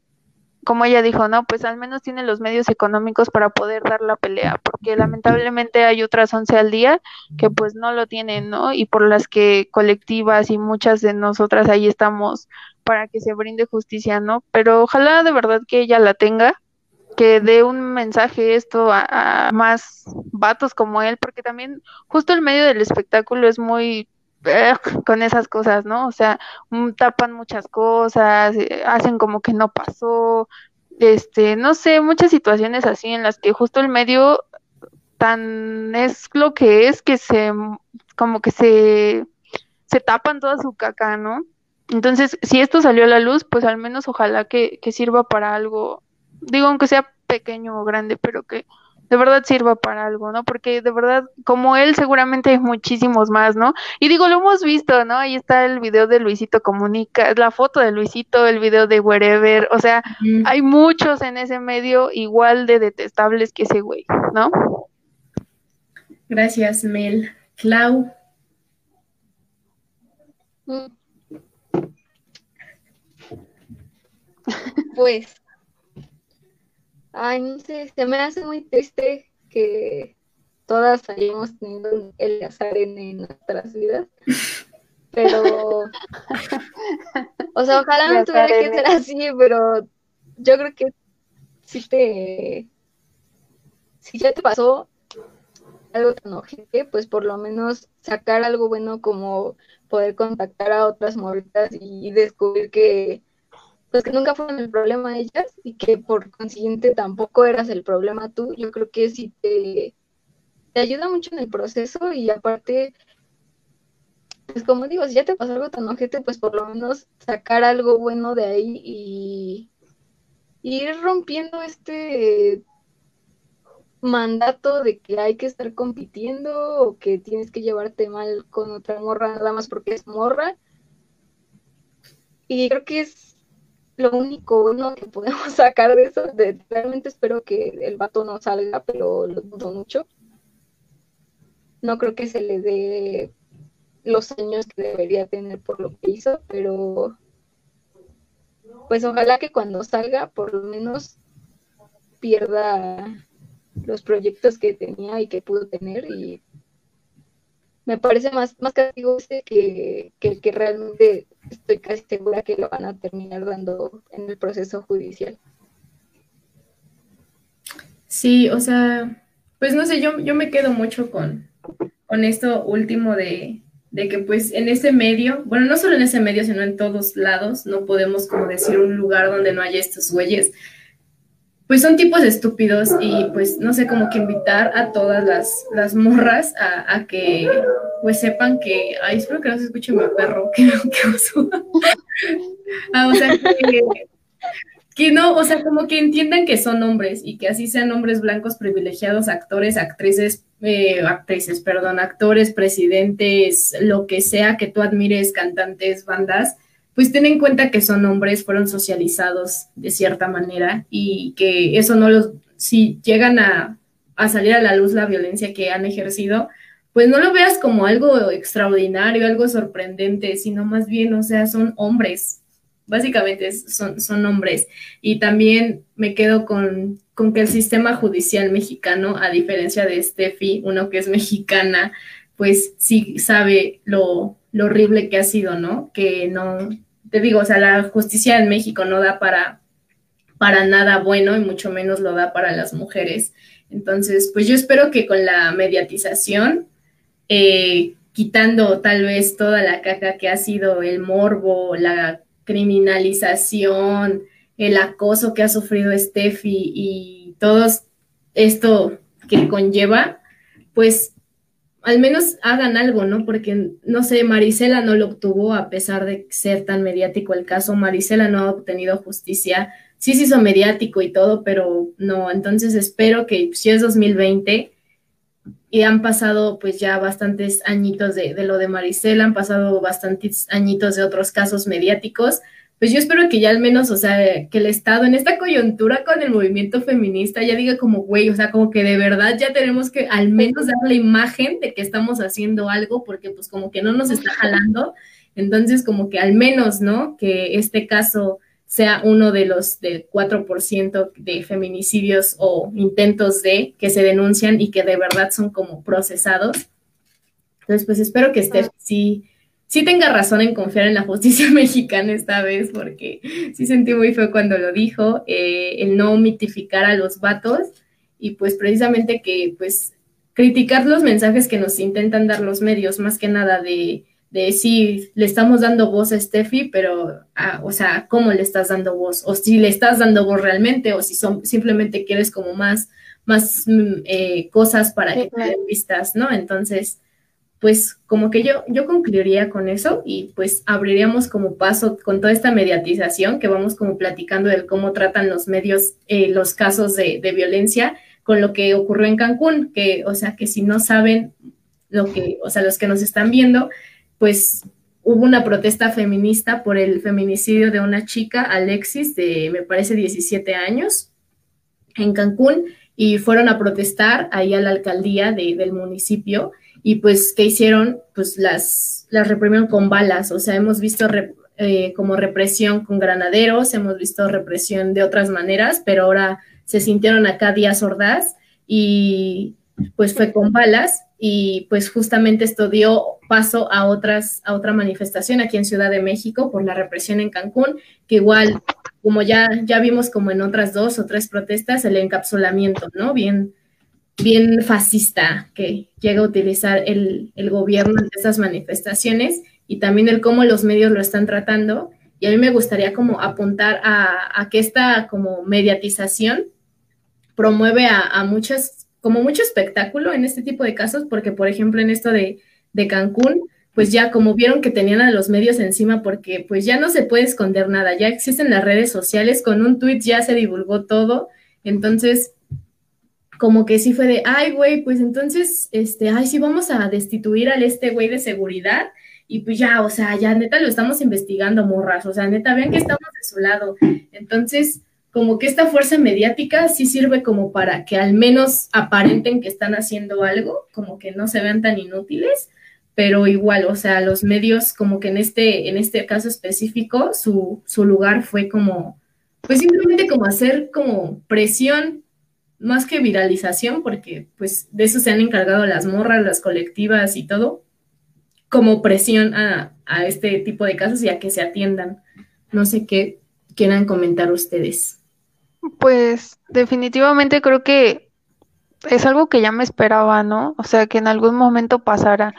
como ella dijo, no, pues al menos tiene los medios económicos para poder dar la pelea, porque lamentablemente hay otras 11 al día que pues no lo tienen, ¿no? Y por las que colectivas y muchas de nosotras ahí estamos para que se brinde justicia, ¿no? Pero ojalá de verdad que ella la tenga que dé un mensaje esto a, más vatos como él, porque también justo el medio del espectáculo es muy ugh, con esas cosas, ¿no? O sea, mm, tapan muchas cosas, eh, hacen como que no pasó, este, no sé, muchas situaciones así en las que justo el medio tan es lo que es que se como que se se tapan toda su caca, ¿no? Entonces, si esto salió a la luz, pues al menos ojalá que, que sirva para algo, digo, aunque sea pequeño o grande, pero que de verdad sirva para algo, ¿no? Porque de verdad, como él, seguramente hay muchísimos más, ¿no? Y digo, lo hemos visto, ¿no? Ahí está el video de Luisito Comunica, la foto de Luisito, el video de Wherever, o sea, hay muchos en ese medio igual de detestables que ese güey, ¿no? Gracias, Mel. Clau, Mm. Pues, ay, no sé, se me hace muy triste que todas hayamos tenido el azar en, en nuestras vidas, pero, o sea, ojalá no tuviera que ser así, pero yo creo que si te, si ya te pasó algo tan ojete, pues por lo menos sacar algo bueno como poder contactar a otras morritas y descubrir que pues que nunca fueron el problema ellas y que por consiguiente tampoco eras el problema tú, yo creo que sí te, te ayuda mucho en el proceso y aparte, pues como digo, si ya te pasó algo tan ojete, pues por lo menos sacar algo bueno de ahí y, y ir rompiendo este mandato de que hay que estar compitiendo o que tienes que llevarte mal con otra morra nada más porque es morra. Y creo que es lo único bueno que podemos sacar de eso. Realmente espero que el vato no salga, pero lo dudo mucho. No creo que se le dé los años que debería tener por lo que hizo, pero pues ojalá que cuando salga por lo menos pierda los proyectos que tenía y que pudo tener y me parece más, más castigo ese que, que, que realmente estoy casi segura que lo van a terminar dando en el proceso judicial. Sí, o sea, pues no sé, yo, yo me quedo mucho con, con esto último de, de que pues en ese medio, bueno, no solo en ese medio, sino en todos lados, no podemos como decir un lugar donde no haya estos güeyes. Pues son tipos estúpidos y pues no sé, como que invitar a todas las, las morras a, que pues sepan que, ay, espero que no se escuche mi perro, que, que oso. ah, o sea, que, que no, o sea, como que entiendan que son hombres y que así sean hombres blancos privilegiados, actores, actrices, eh, actrices, perdón, actores, presidentes, lo que sea que tú admires, cantantes, bandas, pues ten en cuenta que son hombres, fueron socializados de cierta manera y que eso no los, si llegan a, a salir a la luz la violencia que han ejercido, pues no lo veas como algo extraordinario, algo sorprendente, sino más bien, o sea, son hombres, básicamente son, son hombres. Y también me quedo con, con, que el sistema judicial mexicano, a diferencia de Steffi, uno que es mexicana, pues sí sabe lo, lo horrible que ha sido, ¿no? Que no, te digo, o sea, la justicia en México no da para, para nada bueno y mucho menos lo da para las mujeres. Entonces, pues yo espero que con la mediatización, eh, quitando tal vez toda la caca que ha sido el morbo, la criminalización, el acoso que ha sufrido Steffi y todo esto que conlleva, pues al menos hagan algo, ¿no? Porque, no sé, Marisela no lo obtuvo a pesar de ser tan mediático el caso. Marisela no ha obtenido justicia. Sí se hizo mediático y todo, pero no. Entonces espero que si es 2020 y han pasado pues ya bastantes añitos de, lo de Marisela, han pasado bastantes añitos de otros casos mediáticos, pues yo espero que ya al menos, o sea, que el Estado en esta coyuntura con el movimiento feminista ya diga como, güey, o sea, como que de verdad ya tenemos que al menos dar la imagen de que estamos haciendo algo, porque pues como que no nos está jalando, entonces como que al menos, ¿no? Que este caso sea uno de los del 4% de feminicidios o intentos de que se denuncian y que de verdad son como procesados. Entonces, pues espero que esté sí sí tenga razón en confiar en la justicia mexicana esta vez, porque sí sentí muy feo cuando lo dijo, eh, el no mitificar a los vatos y pues precisamente que pues criticar los mensajes que nos intentan dar los medios, más que nada de, de si le estamos dando voz a Steffi, pero, ah, o sea, ¿cómo le estás dando voz? O si le estás dando voz realmente, o si son, simplemente quieres como más, más mm, eh, cosas para que te vistas, ¿no? Entonces, pues como que yo, yo concluiría con eso y pues abriríamos como paso con toda esta mediatización que vamos como platicando de cómo tratan los medios eh, los casos de, de, violencia con lo que ocurrió en Cancún, que, o sea, que si no saben lo que, o sea, los que nos están viendo, pues hubo una protesta feminista por el feminicidio de una chica, Alexis, de, me parece, 17 años, en Cancún, y fueron a protestar ahí a la alcaldía de, del municipio y pues, ¿qué hicieron? Pues las, las reprimieron con balas, o sea, hemos visto eh, como represión con granaderos, hemos visto represión de otras maneras, pero ahora se sintieron acá días sordas y pues fue con balas y pues justamente esto dio paso a otras a otra manifestación aquí en Ciudad de México por la represión en Cancún, que igual como ya ya vimos como en otras dos o tres protestas el encapsulamiento, ¿no? Bien bien fascista que llega a utilizar el, gobierno en estas manifestaciones y también el cómo los medios lo están tratando. Y a mí me gustaría como apuntar a, que esta como mediatización promueve a, a muchas, como mucho espectáculo en este tipo de casos, porque por ejemplo en esto de, de Cancún, pues ya como vieron que tenían a los medios encima, porque pues ya no se puede esconder nada, ya existen las redes sociales, con un tweet ya se divulgó todo, entonces como que sí fue de, ay, güey, pues entonces, este, ay, sí vamos a destituir al este güey de seguridad y pues ya, o sea, ya neta lo estamos investigando, morras, o sea, neta, vean que estamos de su lado. Entonces, como que esta fuerza mediática sí sirve como para que al menos aparenten que están haciendo algo, como que no se vean tan inútiles, pero igual, o sea, los medios como que en este, en este caso específico, su, su lugar fue como, pues simplemente como hacer como presión más que viralización, porque pues de eso se han encargado las morras, las colectivas y todo, como presión a, este tipo de casos y a que se atiendan. No sé qué quieran comentar ustedes. Pues definitivamente creo que es algo que ya me esperaba, ¿no? O sea, que en algún momento pasara.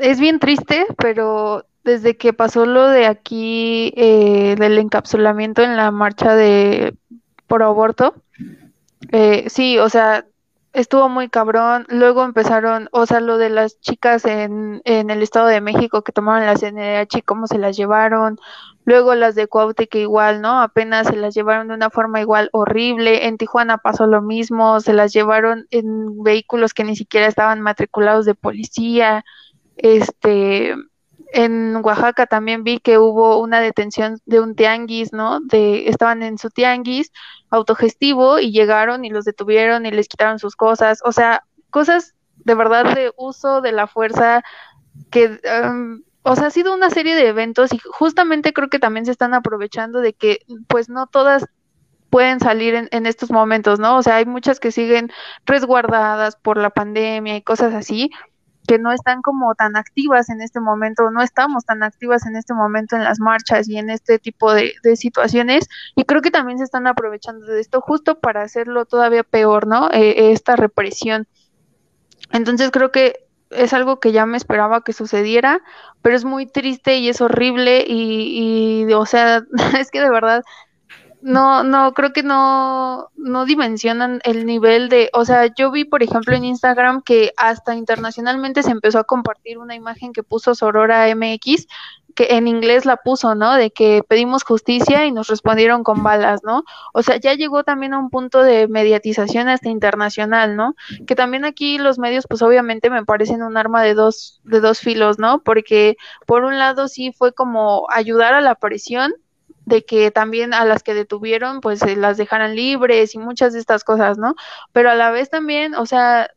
Es bien triste, pero desde que pasó lo de aquí, eh, del encapsulamiento en la marcha de por aborto, eh, sí, o sea, estuvo muy cabrón. Luego empezaron, o sea, lo de las chicas en, en el Estado de México que tomaron la CNH y cómo se las llevaron. Luego las de Cuaute que igual, ¿no? Apenas se las llevaron de una forma igual horrible. En Tijuana pasó lo mismo, se las llevaron en vehículos que ni siquiera estaban matriculados de policía. Este, en Oaxaca también vi que hubo una detención de un tianguis, ¿no? De, estaban en su tianguis autogestivo y llegaron y los detuvieron y les quitaron sus cosas. O sea, cosas de verdad de uso de la fuerza que, um, o sea, ha sido una serie de eventos y justamente creo que también se están aprovechando de que pues no todas pueden salir en, en estos momentos, ¿no? O sea, hay muchas que siguen resguardadas por la pandemia y cosas así, que no están como tan activas en este momento, no estamos tan activas en este momento en las marchas y en este tipo de, situaciones y creo que también se están aprovechando de esto justo para hacerlo todavía peor, ¿no? Eh, esta represión. Entonces creo que es algo que ya me esperaba que sucediera, pero es muy triste y es horrible y, y o sea, es que de verdad no, no, creo que no, no dimensionan el nivel de, o sea, yo vi, por ejemplo, en Instagram que hasta internacionalmente se empezó a compartir una imagen que puso Sorora MX, que en inglés la puso, ¿no? De que pedimos justicia y nos respondieron con balas, ¿no? O sea, ya llegó también a un punto de mediatización hasta internacional, ¿no? Que también aquí los medios, pues obviamente me parecen un arma de dos, de dos filos, ¿no? Porque por un lado sí fue como ayudar a la presión, de que también a las que detuvieron pues las dejaran libres y muchas de estas cosas, ¿no? Pero a la vez también, o sea,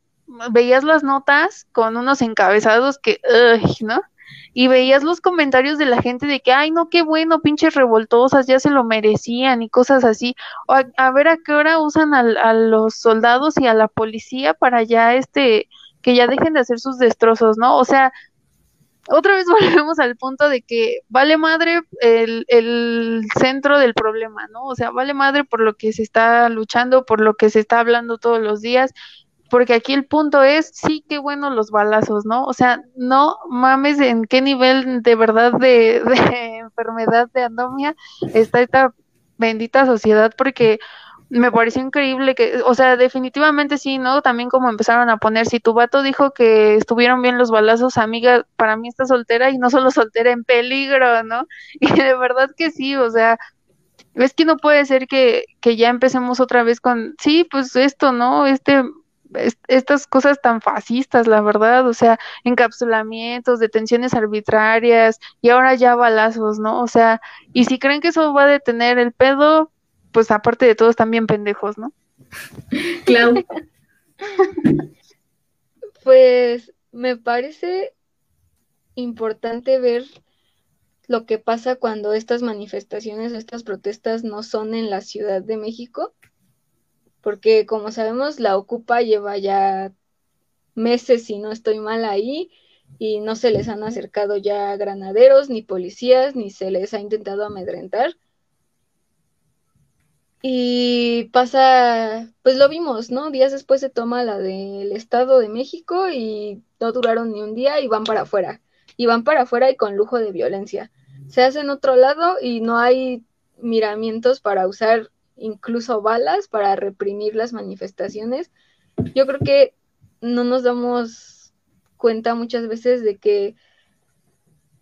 veías las notas con unos encabezados que, ¿no? Y veías los comentarios de la gente de que, ay, no, qué bueno, pinches revoltosas, ya se lo merecían y cosas así. O a, ver a qué hora usan a, a los soldados y a la policía para ya, este, que ya dejen de hacer sus destrozos, ¿no? O sea, otra vez volvemos al punto de que vale madre el, el, centro del problema, ¿no? O sea, vale madre por lo que se está luchando, por lo que se está hablando todos los días, porque aquí el punto es, sí, qué bueno los balazos, ¿no? O sea, no mames en qué nivel de verdad de, enfermedad de anomia está esta bendita sociedad, porque me pareció increíble que, o sea, definitivamente sí, ¿no? También como empezaron a poner, si tu vato dijo que estuvieron bien los balazos, amiga, para mí está soltera y no solo soltera en peligro, ¿no? Y de verdad que sí, o sea, es que no puede ser que, que ya empecemos otra vez con, sí, pues esto, ¿no? Este, estas cosas tan fascistas, la verdad, o sea, encapsulamientos, detenciones arbitrarias y ahora ya balazos, ¿no? O sea, y si creen que eso va a detener el pedo, pues aparte de todos también pendejos, ¿no? Clau. pues me parece importante ver lo que pasa cuando estas manifestaciones, estas protestas no son en la Ciudad de México, porque como sabemos la Ocupa lleva ya meses, si no estoy mal ahí, y no se les han acercado ya granaderos, ni policías, ni se les ha intentado amedrentar. Y pasa, pues lo vimos, ¿no? Días después se toma la del Estado de México y no duraron ni un día y van para afuera. Y van para afuera y con lujo de violencia. Se hace en otro lado y no hay miramientos para usar incluso balas para reprimir las manifestaciones. Yo creo que no nos damos cuenta muchas veces de que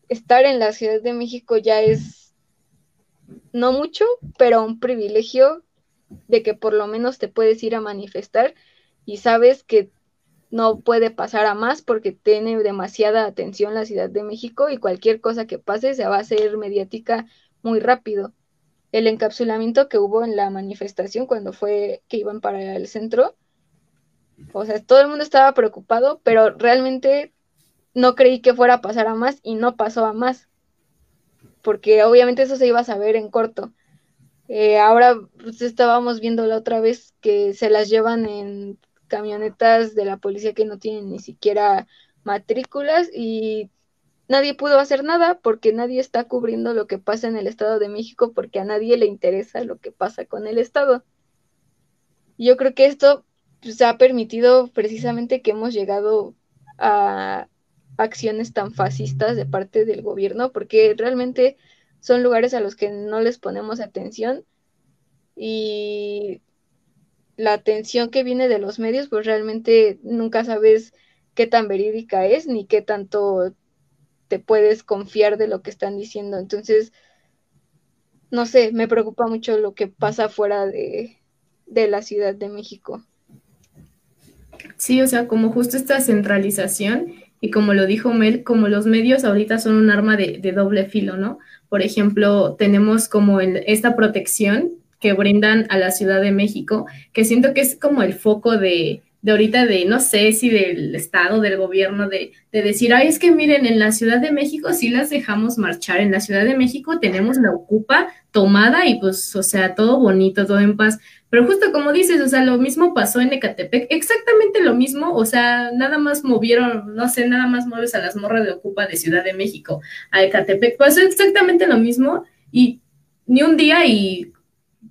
estar en la Ciudad de México ya es no mucho, pero un privilegio de que por lo menos te puedes ir a manifestar y sabes que no puede pasar a más porque tiene demasiada atención la Ciudad de México y cualquier cosa que pase se va a hacer mediática muy rápido. El encapsulamiento que hubo en la manifestación cuando fue que iban para el centro, o sea, todo el mundo estaba preocupado, pero realmente no creí que fuera a pasar a más y no pasó a más porque obviamente eso se iba a saber en corto. Eh, ahora pues, estábamos viendo la otra vez que se las llevan en camionetas de la policía que no tienen ni siquiera matrículas y nadie pudo hacer nada porque nadie está cubriendo lo que pasa en el Estado de México porque a nadie le interesa lo que pasa con el Estado. Yo creo que esto pues, ha permitido precisamente que hemos llegado a, acciones tan fascistas de parte del gobierno, porque realmente son lugares a los que no les ponemos atención y la atención que viene de los medios, pues realmente nunca sabes qué tan verídica es ni qué tanto te puedes confiar de lo que están diciendo. Entonces, no sé, me preocupa mucho lo que pasa fuera de, de la Ciudad de México. Sí, o sea, como justo esta centralización y como lo dijo Mel, como los medios ahorita son un arma de, doble filo, ¿no? Por ejemplo, tenemos como esta protección que brindan a la Ciudad de México, que siento que es como el foco de, de ahorita de, no sé si del Estado, del gobierno, de, de, decir, ay, es que miren, en la Ciudad de México sí las dejamos marchar, en la Ciudad de México tenemos la ocupa tomada y pues, o sea, todo bonito, todo en paz, pero justo como dices, o sea, lo mismo pasó en Ecatepec, exactamente lo mismo, o sea, nada más movieron, no sé, nada más mueves a las morras de Ocupa de Ciudad de México a Ecatepec, pasó exactamente lo mismo y ni un día y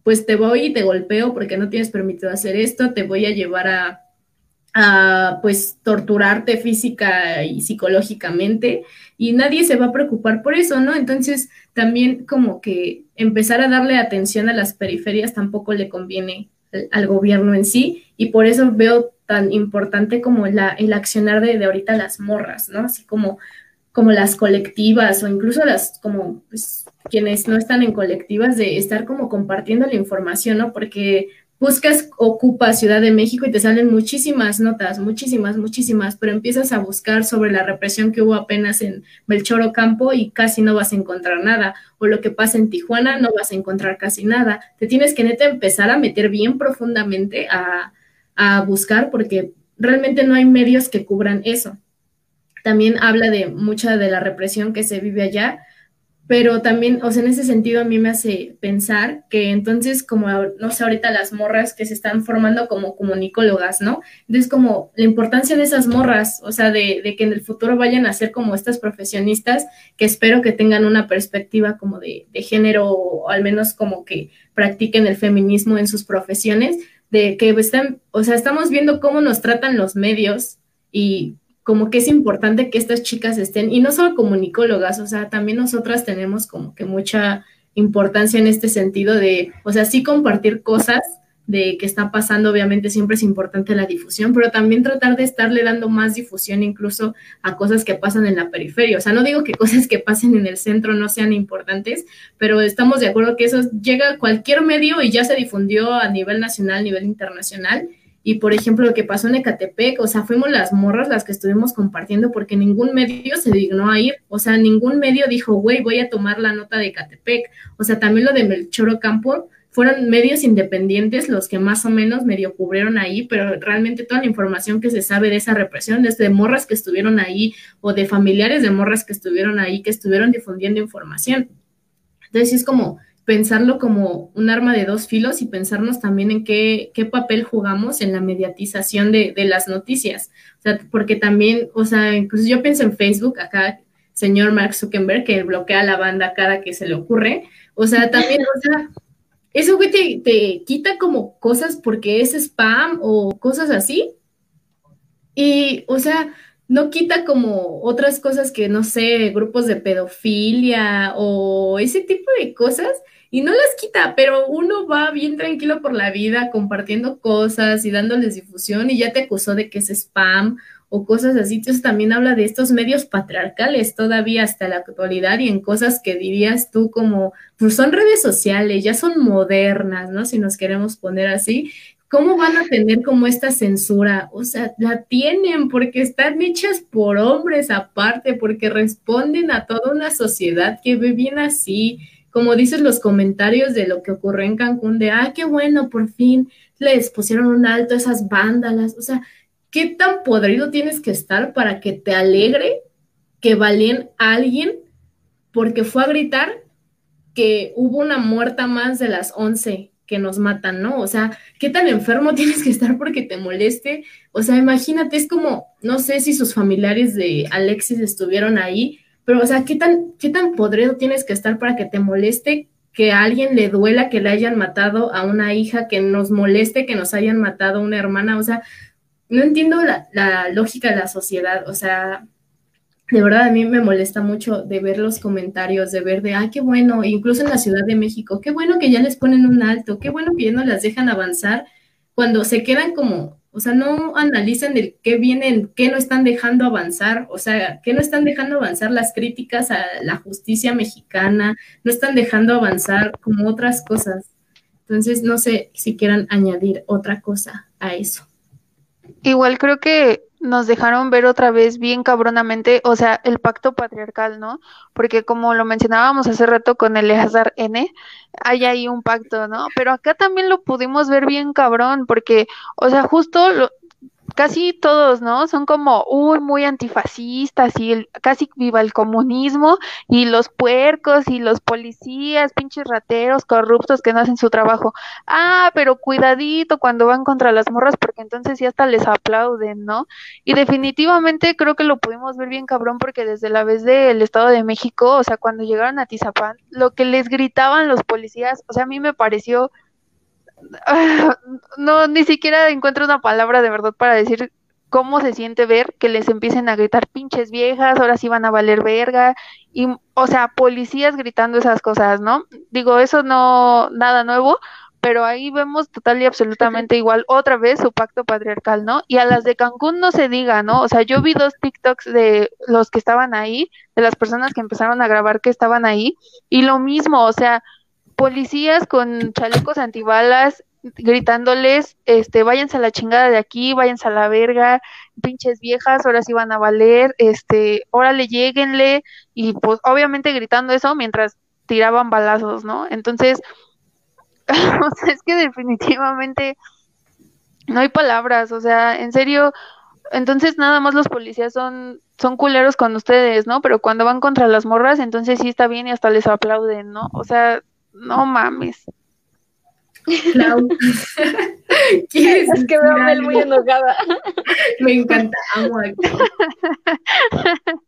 pues te voy y te golpeo porque no tienes permitido hacer esto, te voy a llevar a, a pues torturarte física y psicológicamente y nadie se va a preocupar por eso, ¿no? Entonces también como que empezar a darle atención a las periferias tampoco le conviene al, gobierno en sí y por eso veo tan importante como la, el accionar de, de ahorita las morras, ¿no? Así como, como las colectivas o incluso las como pues, quienes no están en colectivas de estar como compartiendo la información, ¿no? Porque buscas Ocupa Ciudad de México y te salen muchísimas notas, muchísimas, muchísimas, pero empiezas a buscar sobre la represión que hubo apenas en Melchor Ocampo y casi no vas a encontrar nada, o lo que pasa en Tijuana no vas a encontrar casi nada. Te tienes que neta empezar a meter bien profundamente a, a buscar porque realmente no hay medios que cubran eso. También habla de mucha de la represión que se vive allá, pero también, o sea, en ese sentido a mí me hace pensar que entonces como, no sé, ahorita las morras que se están formando como comunicólogas, ¿no? Entonces como la importancia de esas morras, o sea, de, de que en el futuro vayan a ser como estas profesionistas que espero que tengan una perspectiva como de, de género o al menos como que practiquen el feminismo en sus profesiones, de que están, o sea, estamos viendo cómo nos tratan los medios y como que es importante que estas chicas estén, y no solo comunicólogas, o sea, también nosotras tenemos como que mucha importancia en este sentido de, o sea, sí compartir cosas de que está pasando, obviamente siempre es importante la difusión, pero también tratar de estarle dando más difusión incluso a cosas que pasan en la periferia. O sea, no digo que cosas que pasen en el centro no sean importantes, pero estamos de acuerdo que eso llega a cualquier medio y ya se difundió a nivel nacional, a nivel internacional, y por ejemplo, lo que pasó en Ecatepec, o sea, fuimos las morras las que estuvimos compartiendo porque ningún medio se dignó a ir. O sea, ningún medio dijo, güey, voy a tomar la nota de Ecatepec. O sea, también lo de Melchoro Campo, fueron medios independientes los que más o menos medio cubrieron ahí, pero realmente toda la información que se sabe de esa represión, desde morras que estuvieron ahí o de familiares de morras que estuvieron ahí, que estuvieron difundiendo información. Entonces, es como pensarlo como un arma de dos filos y pensarnos también en qué, qué papel jugamos en la mediatización de, de, las noticias. O sea, porque también, o sea, incluso yo pienso en Facebook, acá, señor Mark Zuckerberg, que bloquea la banda cada que se le ocurre. O sea, también, o sea, eso, güey, te, te quita como cosas porque es spam o cosas así. Y, o sea, no quita como otras cosas que, no sé, grupos de pedofilia o ese tipo de cosas y no las quita, pero uno va bien tranquilo por la vida compartiendo cosas y dándoles difusión y ya te acusó de que es spam o cosas así. Entonces también habla de estos medios patriarcales todavía hasta la actualidad y en cosas que dirías tú como, pues son redes sociales, ya son modernas, ¿no? Si nos queremos poner así. ¿Cómo van a tener como esta censura? O sea, la tienen porque están hechas por hombres aparte, porque responden a toda una sociedad que ve bien así como dices los comentarios de lo que ocurrió en Cancún, de, ah, qué bueno, por fin les pusieron un alto a esas vándalas, o sea, ¿qué tan podrido tienes que estar para que te alegre que valien a alguien porque fue a gritar que hubo una muerta más de las 11 que nos matan, ¿no? O sea, ¿qué tan enfermo tienes que estar porque te moleste? O sea, imagínate, es como, no sé si sus familiares de Alexis estuvieron ahí, pero, o sea, ¿qué tan, qué tan podrido tienes que estar para que te moleste que a alguien le duela que le hayan matado a una hija, que nos moleste que nos hayan matado a una hermana? O sea, no entiendo la, la lógica de la sociedad. O sea, de verdad a mí me molesta mucho de ver los comentarios, de ver de, ay, qué bueno, incluso en la Ciudad de México, qué bueno que ya les ponen un alto, qué bueno que ya no las dejan avanzar, cuando se quedan como o sea, no analizan el qué vienen, qué no están dejando avanzar, o sea, qué no están dejando avanzar las críticas a la justicia mexicana, no están dejando avanzar como otras cosas. Entonces, no sé si quieran añadir otra cosa a eso. Igual creo que nos dejaron ver otra vez bien cabronamente, o sea, el pacto patriarcal, ¿no? Porque como lo mencionábamos hace rato con el Eleazar N, hay ahí un pacto, ¿no? Pero acá también lo pudimos ver bien cabrón, porque, o sea, justo lo, casi todos, ¿no? Son como, uy, muy antifascistas y el, casi viva el comunismo y los puercos y los policías, pinches rateros, corruptos que no hacen su trabajo. Ah, pero cuidadito cuando van contra las morras porque entonces ya hasta les aplauden, ¿no? Y definitivamente creo que lo pudimos ver bien cabrón porque desde la vez del Estado de México, o sea, cuando llegaron a Tizapán, lo que les gritaban los policías, o sea, a mí me pareció no, ni siquiera encuentro una palabra de verdad para decir cómo se siente ver que les empiecen a gritar pinches viejas, ahora sí van a valer verga, y, o sea, policías gritando esas cosas, ¿no? Digo, eso no, nada nuevo, pero ahí vemos total y absolutamente igual otra vez su pacto patriarcal, ¿no? Y a las de Cancún no se diga, ¿no? O sea, yo vi dos TikToks de los que estaban ahí, de las personas que empezaron a grabar que estaban ahí, y lo mismo, o sea, policías con chalecos antibalas gritándoles, este, váyanse a la chingada de aquí, váyanse a la verga, pinches viejas, ahora sí van a valer, este, órale, lleguenle, y pues obviamente gritando eso mientras tiraban balazos, ¿no? Entonces, es que definitivamente no hay palabras, o sea, en serio, entonces nada más los policías son, son culeros con ustedes, ¿no? Pero cuando van contra las morras, entonces sí está bien y hasta les aplauden, ¿no? O sea, no mames. Clau. ¿Quieres Es que veo a Mel muy enojada. Me encanta, amo a Clau.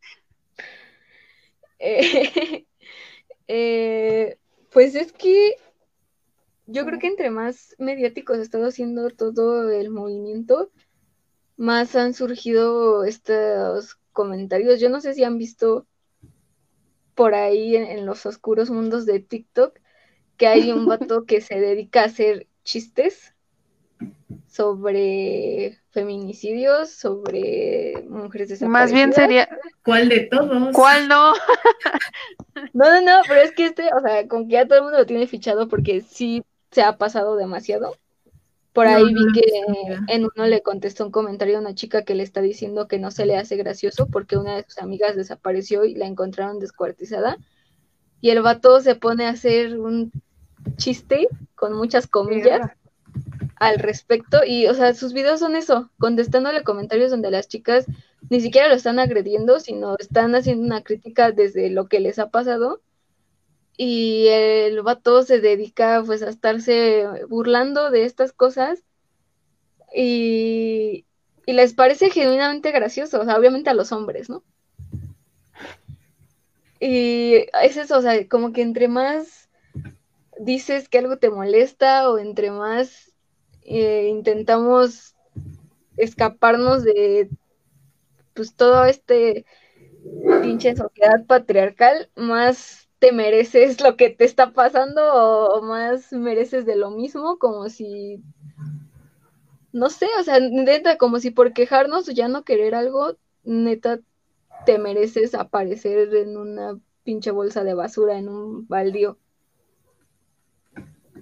Eh, eh, pues es que yo creo que entre más mediáticos ha estado haciendo todo el movimiento, más han surgido estos comentarios. Yo no sé si han visto por ahí en, en los oscuros mundos de TikTok que hay un vato que se dedica a hacer chistes sobre feminicidios, sobre mujeres desaparecidas. Más bien sería, ¿Cuál de todos? ¿cuál no? No, no, no, pero es que este, o sea, con que ya todo el mundo lo tiene fichado porque sí se ha pasado demasiado. Por ahí no vi que en uno le contestó un comentario a una chica que le está diciendo que no se le hace gracioso porque una de sus amigas desapareció y la encontraron descuartizada. Y el vato se pone a hacer un chiste con muchas comillas al respecto y, o sea, sus videos son eso, contestándole comentarios donde las chicas ni siquiera lo están agrediendo, sino están haciendo una crítica desde lo que les ha pasado y el vato se dedica pues a estarse burlando de estas cosas y, y les parece genuinamente gracioso, o sea, obviamente a los hombres, ¿no? Y es eso, o sea, como que entre más dices que algo te molesta o entre más eh, intentamos escaparnos de pues todo este pinche sociedad patriarcal, más te mereces lo que te está pasando o, o más mereces de lo mismo, como si no sé, o sea, neta, como si por quejarnos o ya no querer algo, neta, te mereces aparecer en una pinche bolsa de basura, en un baldío.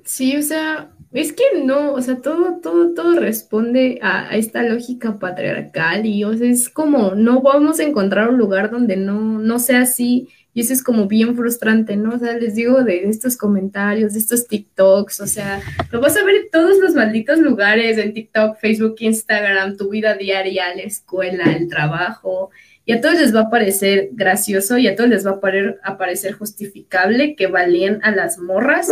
Sí, o sea, es que no, o sea, todo, todo, todo responde a, a esta lógica patriarcal y, o sea, es como, no vamos a encontrar un lugar donde no, no sea así y eso es como bien frustrante, ¿no? O sea, les digo de estos comentarios, de estos TikToks, o sea, lo vas a ver en todos los malditos lugares, en TikTok, Facebook, Instagram, tu vida diaria, la escuela, el trabajo, y a todos les va a parecer gracioso y a todos les va a parecer, justificable que valían a las morras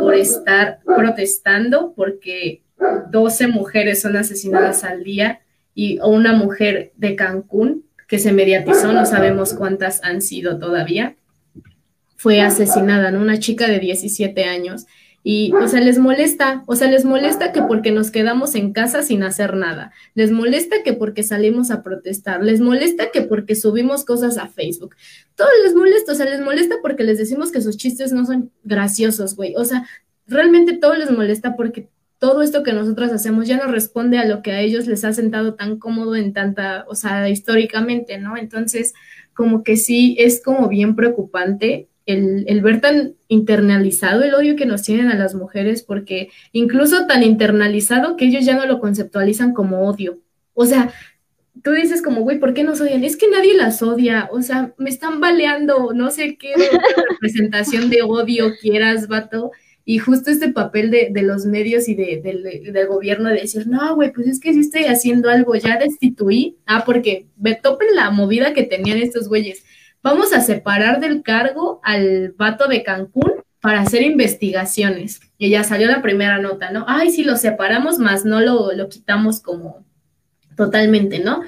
por estar protestando porque 12 mujeres son asesinadas al día y una mujer de Cancún que se mediatizó, no sabemos cuántas han sido todavía, fue asesinada. Una chica de 17 años. Y, o sea, les molesta, o sea, les molesta que porque nos quedamos en casa sin hacer nada, les molesta que porque salimos a protestar, les molesta que porque subimos cosas a Facebook, todo les molesta, o sea, les molesta porque les decimos que sus chistes no son graciosos, güey, o sea, realmente todo les molesta porque todo esto que nosotros hacemos ya no responde a lo que a ellos les ha sentado tan cómodo en tanta, o sea, históricamente, ¿no? Entonces, como que sí, es como bien preocupante el, el, ver tan internalizado el odio que nos tienen a las mujeres, porque incluso tan internalizado que ellos ya no lo conceptualizan como odio. O sea, tú dices como, güey, ¿por qué nos odian? Es que nadie las odia, o sea, me están baleando, no sé qué representación de odio quieras, vato. Y justo este papel de, de los medios y de, de, del gobierno de decir, no, güey, pues es que sí estoy haciendo algo, ya destituí. Ah, porque me topen la movida que tenían estos güeyes vamos a separar del cargo al vato de Cancún para hacer investigaciones. Y ya salió la primera nota, ¿no? Ay, sí, lo separamos, más no lo, lo quitamos como totalmente, ¿no?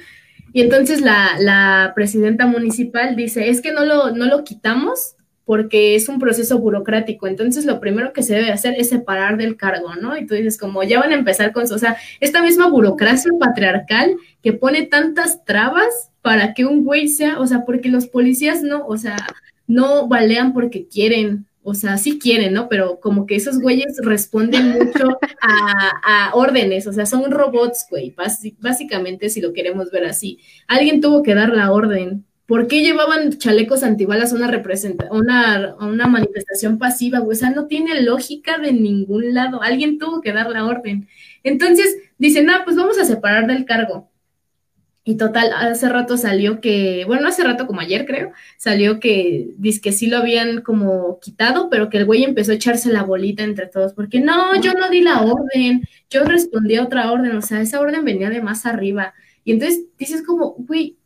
Y entonces la, la, presidenta municipal dice, es que no lo, no lo quitamos porque es un proceso burocrático. Entonces, lo primero que se debe hacer es separar del cargo, ¿no? Y tú dices, como ya van a empezar con o sea, esta misma burocracia patriarcal que pone tantas trabas para que un güey sea, o sea, porque los policías no, o sea, no balean porque quieren, o sea, sí quieren, ¿no? Pero como que esos güeyes responden mucho a, órdenes, o sea, son robots, güey, básicamente si lo queremos ver así. Alguien tuvo que dar la orden. ¿Por qué llevaban chalecos antibalas a una, representa una, una manifestación pasiva? O sea, no tiene lógica de ningún lado. Alguien tuvo que dar la orden. Entonces, dicen, ah, pues vamos a separar del cargo. Y total, hace rato salió que, bueno, hace rato como ayer creo, salió que dice que sí lo habían como quitado, pero que el güey empezó a echarse la bolita entre todos, porque no, yo no di la orden, yo respondí a otra orden, o sea, esa orden venía de más arriba. Y entonces dices como, güey,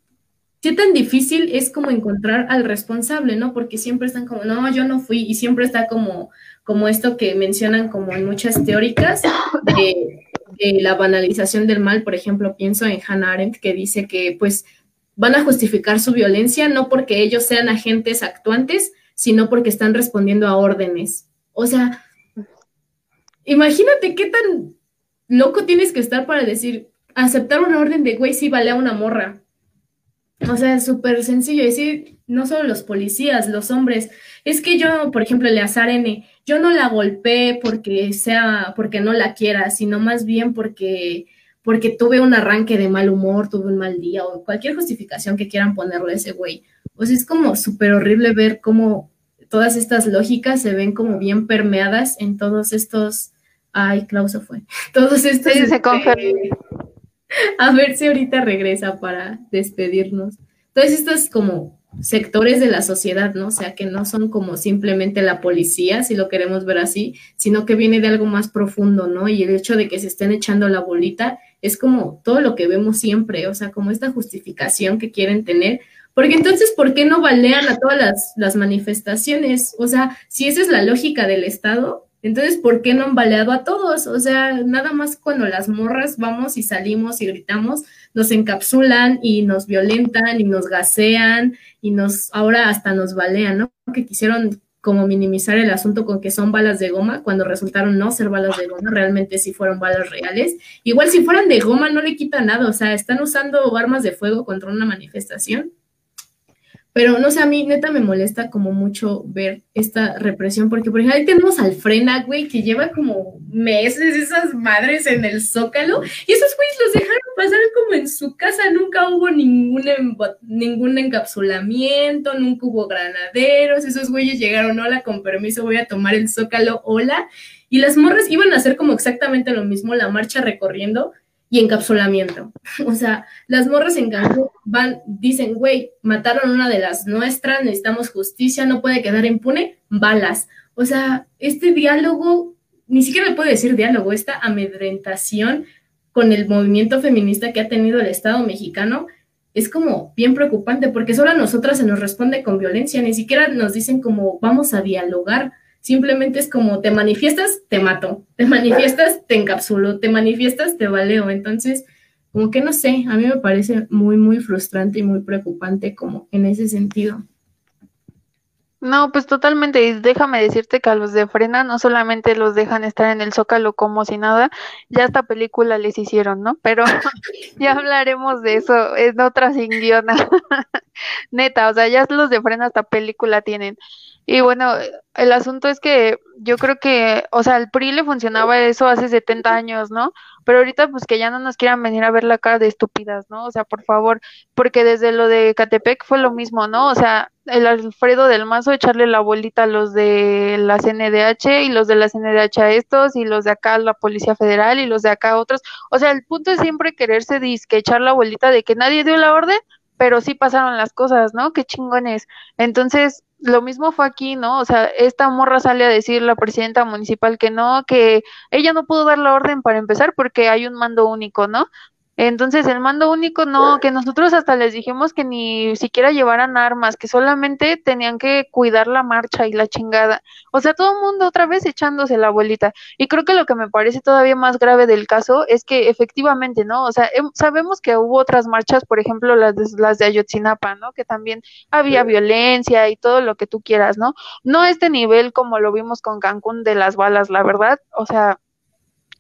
¿qué tan difícil es como encontrar al responsable, no? Porque siempre están como, no, yo no fui, y siempre está como, como esto que mencionan como en muchas teóricas de, de la banalización del mal, por ejemplo, pienso en Hannah Arendt que dice que pues van a justificar su violencia no porque ellos sean agentes actuantes, sino porque están respondiendo a órdenes. O sea, imagínate qué tan loco tienes que estar para decir, aceptar una orden de güey, sí vale a una morra. O sea, es súper sencillo decir, no solo los policías, los hombres. Es que yo, por ejemplo, Eleazar N, yo no la golpeé porque sea, porque no la quiera, sino más bien porque porque tuve un arranque de mal humor, tuve un mal día o cualquier justificación que quieran ponerle a ese güey. Pues es como súper horrible ver cómo todas estas lógicas se ven como bien permeadas en todos estos... Ay, Clauso fue. Todos estos... Sí, se este, a ver si ahorita regresa para despedirnos. Todos estos como sectores de la sociedad, ¿no? O sea, que no son como simplemente la policía, si lo queremos ver así, sino que viene de algo más profundo, ¿no? Y el hecho de que se estén echando la bolita es como todo lo que vemos siempre, o sea, como esta justificación que quieren tener. Porque entonces, ¿por qué no balean a todas las, las manifestaciones? O sea, si esa es la lógica del Estado, entonces, ¿por qué no han baleado a todos? O sea, nada más cuando las morras vamos y salimos y gritamos, nos encapsulan y nos violentan y nos gasean y nos, ahora hasta nos balean, ¿no? Que quisieron como minimizar el asunto con que son balas de goma, cuando resultaron no ser balas de goma, realmente sí fueron balas reales. Igual si fueran de goma no le quita nada, o sea, están usando armas de fuego contra una manifestación pero no sé, a mí neta me molesta como mucho ver esta represión, porque por ejemplo ahí tenemos al Frena, güey, que lleva como meses esas madres en el zócalo, y esos güeyes los dejaron pasar como en su casa, nunca hubo ningún, ningún encapsulamiento, nunca hubo granaderos, esos güeyes llegaron, hola, con permiso, voy a tomar el zócalo, hola, y las morras iban a hacer como exactamente lo mismo, la marcha recorriendo, y encapsulamiento. O sea, las morras en Cancún van, dicen, güey, mataron una de las nuestras, necesitamos justicia, no puede quedar impune, balas. O sea, este diálogo, ni siquiera le puedo decir diálogo, esta amedrentación con el movimiento feminista que ha tenido el Estado mexicano es como bien preocupante porque solo a nosotras se nos responde con violencia, ni siquiera nos dicen como vamos a dialogar. Simplemente es como te manifiestas, te mato, te manifiestas, te encapsulo, te manifiestas, te valeo. Entonces, como que no sé, a mí me parece muy, muy frustrante y muy preocupante como en ese sentido. No, pues totalmente. Y déjame decirte que a los de Frena no solamente los dejan estar en el Zócalo como si nada, ya esta película les hicieron, ¿no? Pero ya hablaremos de eso en otra sin guiona. Neta, o sea, ya los de Frena esta película tienen. Y bueno, el asunto es que yo creo que, o sea, al PRI le funcionaba eso hace 70 años, ¿no? Pero ahorita pues que ya no nos quieran venir a ver la cara de estúpidas, ¿no? O sea, por favor, porque desde lo de Catepec fue lo mismo, ¿no? O sea, el Alfredo del Mazo echarle la bolita a los de la CNDH y los de la CNDH a estos y los de acá la Policía Federal y los de acá otros. O sea, el punto es siempre quererse disque echar la bolita de que nadie dio la orden, pero sí pasaron las cosas, ¿no? Qué chingones. Entonces, lo mismo fue aquí, ¿no? O sea, esta morra sale a decir la presidenta municipal que no, que ella no pudo dar la orden para empezar porque hay un mando único, ¿no? Entonces, el mando único no, que nosotros hasta les dijimos que ni siquiera llevaran armas, que solamente tenían que cuidar la marcha y la chingada. O sea, todo el mundo otra vez echándose la bolita. Y creo que lo que me parece todavía más grave del caso es que efectivamente, ¿no? O sea, em, sabemos que hubo otras marchas, por ejemplo, las de, las de Ayotzinapa, ¿no? Que también había violencia y todo lo que tú quieras, ¿no? No este nivel como lo vimos con Cancún de las balas, la verdad. O sea,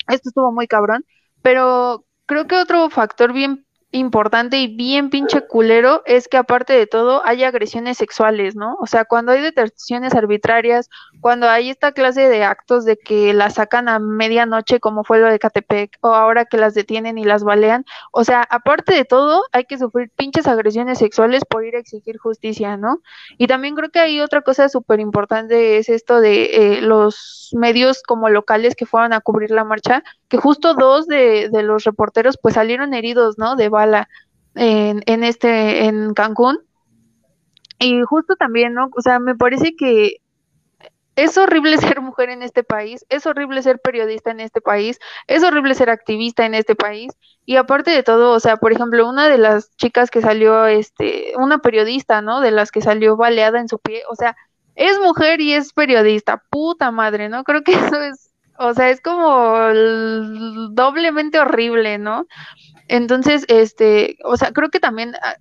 esto estuvo muy cabrón. Pero creo que otro factor bien importante y bien pinche culero es que aparte de todo hay agresiones sexuales, ¿no? O sea, cuando hay detenciones arbitrarias, cuando hay esta clase de actos de que las sacan a medianoche como fue lo de Catepec o ahora que las detienen y las balean, o sea, aparte de todo hay que sufrir pinches agresiones sexuales por ir a exigir justicia, ¿no? Y también creo que hay otra cosa súper importante es esto de eh, los medios como locales que fueron a cubrir la marcha, que justo dos de, de los reporteros pues salieron heridos, ¿no? De en este, en Cancún. Y justo también, ¿no? O sea, me parece que es horrible ser mujer en este país, es horrible ser periodista en este país, es horrible ser activista en este país. Y aparte de todo, o sea, por ejemplo, una de las chicas que salió, este, una periodista, ¿no? De las que salió baleada en su pie, o sea, es mujer y es periodista, puta madre, ¿no? Creo que eso es, o sea, es como doblemente horrible, ¿no? Entonces, este, o sea, creo que también ah,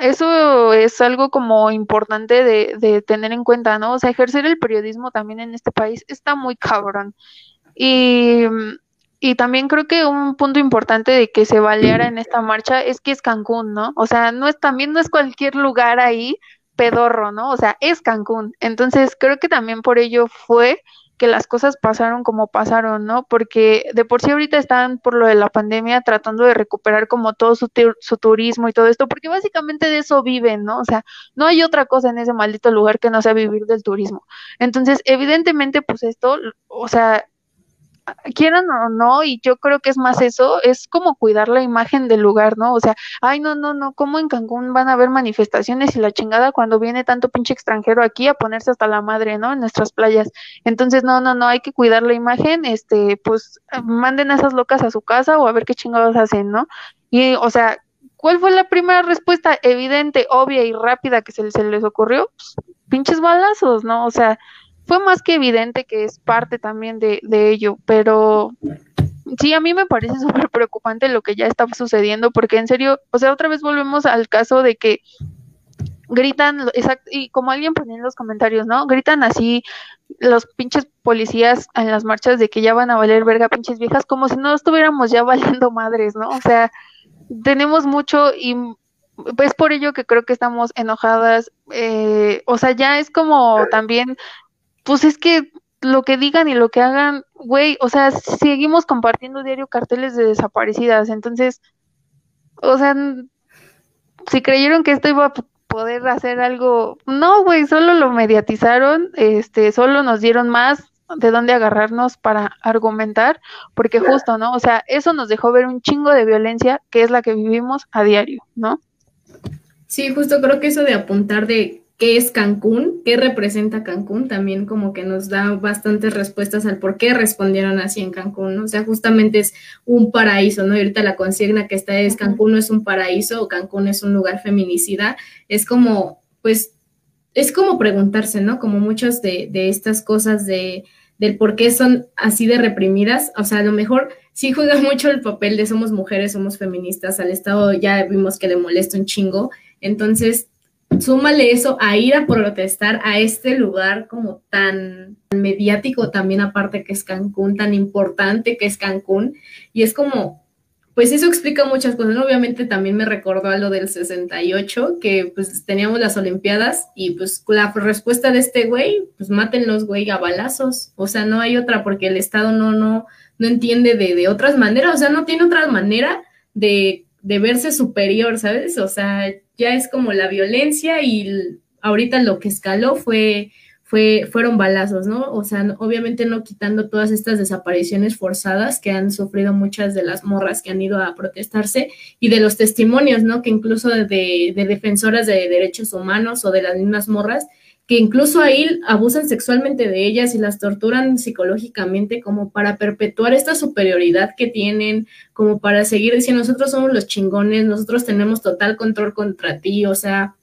eso es algo como importante de, de, tener en cuenta, ¿no? O sea, ejercer el periodismo también en este país está muy cabrón. Y, y también creo que un punto importante de que se baleara en esta marcha es que es Cancún, ¿no? O sea, no es también no es cualquier lugar ahí pedorro, ¿no? O sea, es Cancún. Entonces, creo que también por ello fue que las cosas pasaron como pasaron, ¿no? Porque de por sí ahorita están por lo de la pandemia tratando de recuperar como todo su, su turismo y todo esto, porque básicamente de eso viven, ¿no? O sea, no hay otra cosa en ese maldito lugar que no sea vivir del turismo. Entonces, evidentemente, pues esto, o sea, quieran o no, y yo creo que es más eso, es como cuidar la imagen del lugar, ¿no? O sea, ay, no, no, no, ¿cómo en Cancún van a haber manifestaciones y la chingada cuando viene tanto pinche extranjero aquí a ponerse hasta la madre, ¿no? En nuestras playas. Entonces, no, no, no, hay que cuidar la imagen, este, pues manden a esas locas a su casa o a ver qué chingados hacen, ¿no? Y, o sea, ¿cuál fue la primera respuesta evidente, obvia y rápida que se, les ocurrió? Pues, pinches balazos, ¿no? O sea, fue más que evidente que es parte también de, de ello, pero sí, a mí me parece súper preocupante lo que ya está sucediendo, porque en serio, o sea, otra vez volvemos al caso de que gritan, exacto, y como alguien ponía en los comentarios, ¿no? Gritan así los pinches policías en las marchas de que ya van a valer verga pinches viejas, como si no estuviéramos ya valiendo madres, ¿no? O sea, tenemos mucho y es por ello que creo que estamos enojadas, eh, o sea, ya es como también pues es que lo que digan y lo que hagan, güey, o sea, seguimos compartiendo diario carteles de desaparecidas, entonces, o sea, si creyeron que esto iba a poder hacer algo, no, güey, solo lo mediatizaron, este, solo nos dieron más de dónde agarrarnos para argumentar, porque justo, ¿no? O sea, eso nos dejó ver un chingo de violencia que es la que vivimos a diario, ¿no? Sí, justo creo que eso de apuntar de qué es Cancún, qué representa Cancún, también como que nos da bastantes respuestas al por qué respondieron así en Cancún, ¿no? O sea, justamente es un paraíso, ¿no? Y ahorita la consigna que está es Cancún no es un paraíso o Cancún es un lugar feminicida, es como, pues, es como preguntarse, ¿no? Como muchas de, de estas cosas de, del por qué son así de reprimidas, o sea, a lo mejor sí juega mucho el papel de somos mujeres, somos feministas, al Estado ya vimos que le molesta un chingo, entonces súmale eso a ir a protestar a este lugar como tan mediático también aparte que es Cancún, tan importante que es Cancún, y es como, pues eso explica muchas cosas, obviamente también me recordó a lo del 68, que pues teníamos las Olimpiadas y pues la respuesta de este güey, pues mátenlos güey a balazos, o sea, no hay otra porque el Estado no, no, no entiende de, de otras maneras, o sea, no tiene otra manera de, de verse superior, ¿sabes? O sea, ya es como la violencia y ahorita lo que escaló fue, fue, fueron balazos, ¿no? O sea, obviamente no quitando todas estas desapariciones forzadas que han sufrido muchas de las morras que han ido a protestarse y de los testimonios, ¿no? Que incluso de, de defensoras de derechos humanos o de las mismas morras, que incluso ahí abusan sexualmente de ellas y las torturan psicológicamente como para perpetuar esta superioridad que tienen, como para seguir diciendo nosotros somos los chingones, nosotros tenemos total control contra ti, o sea,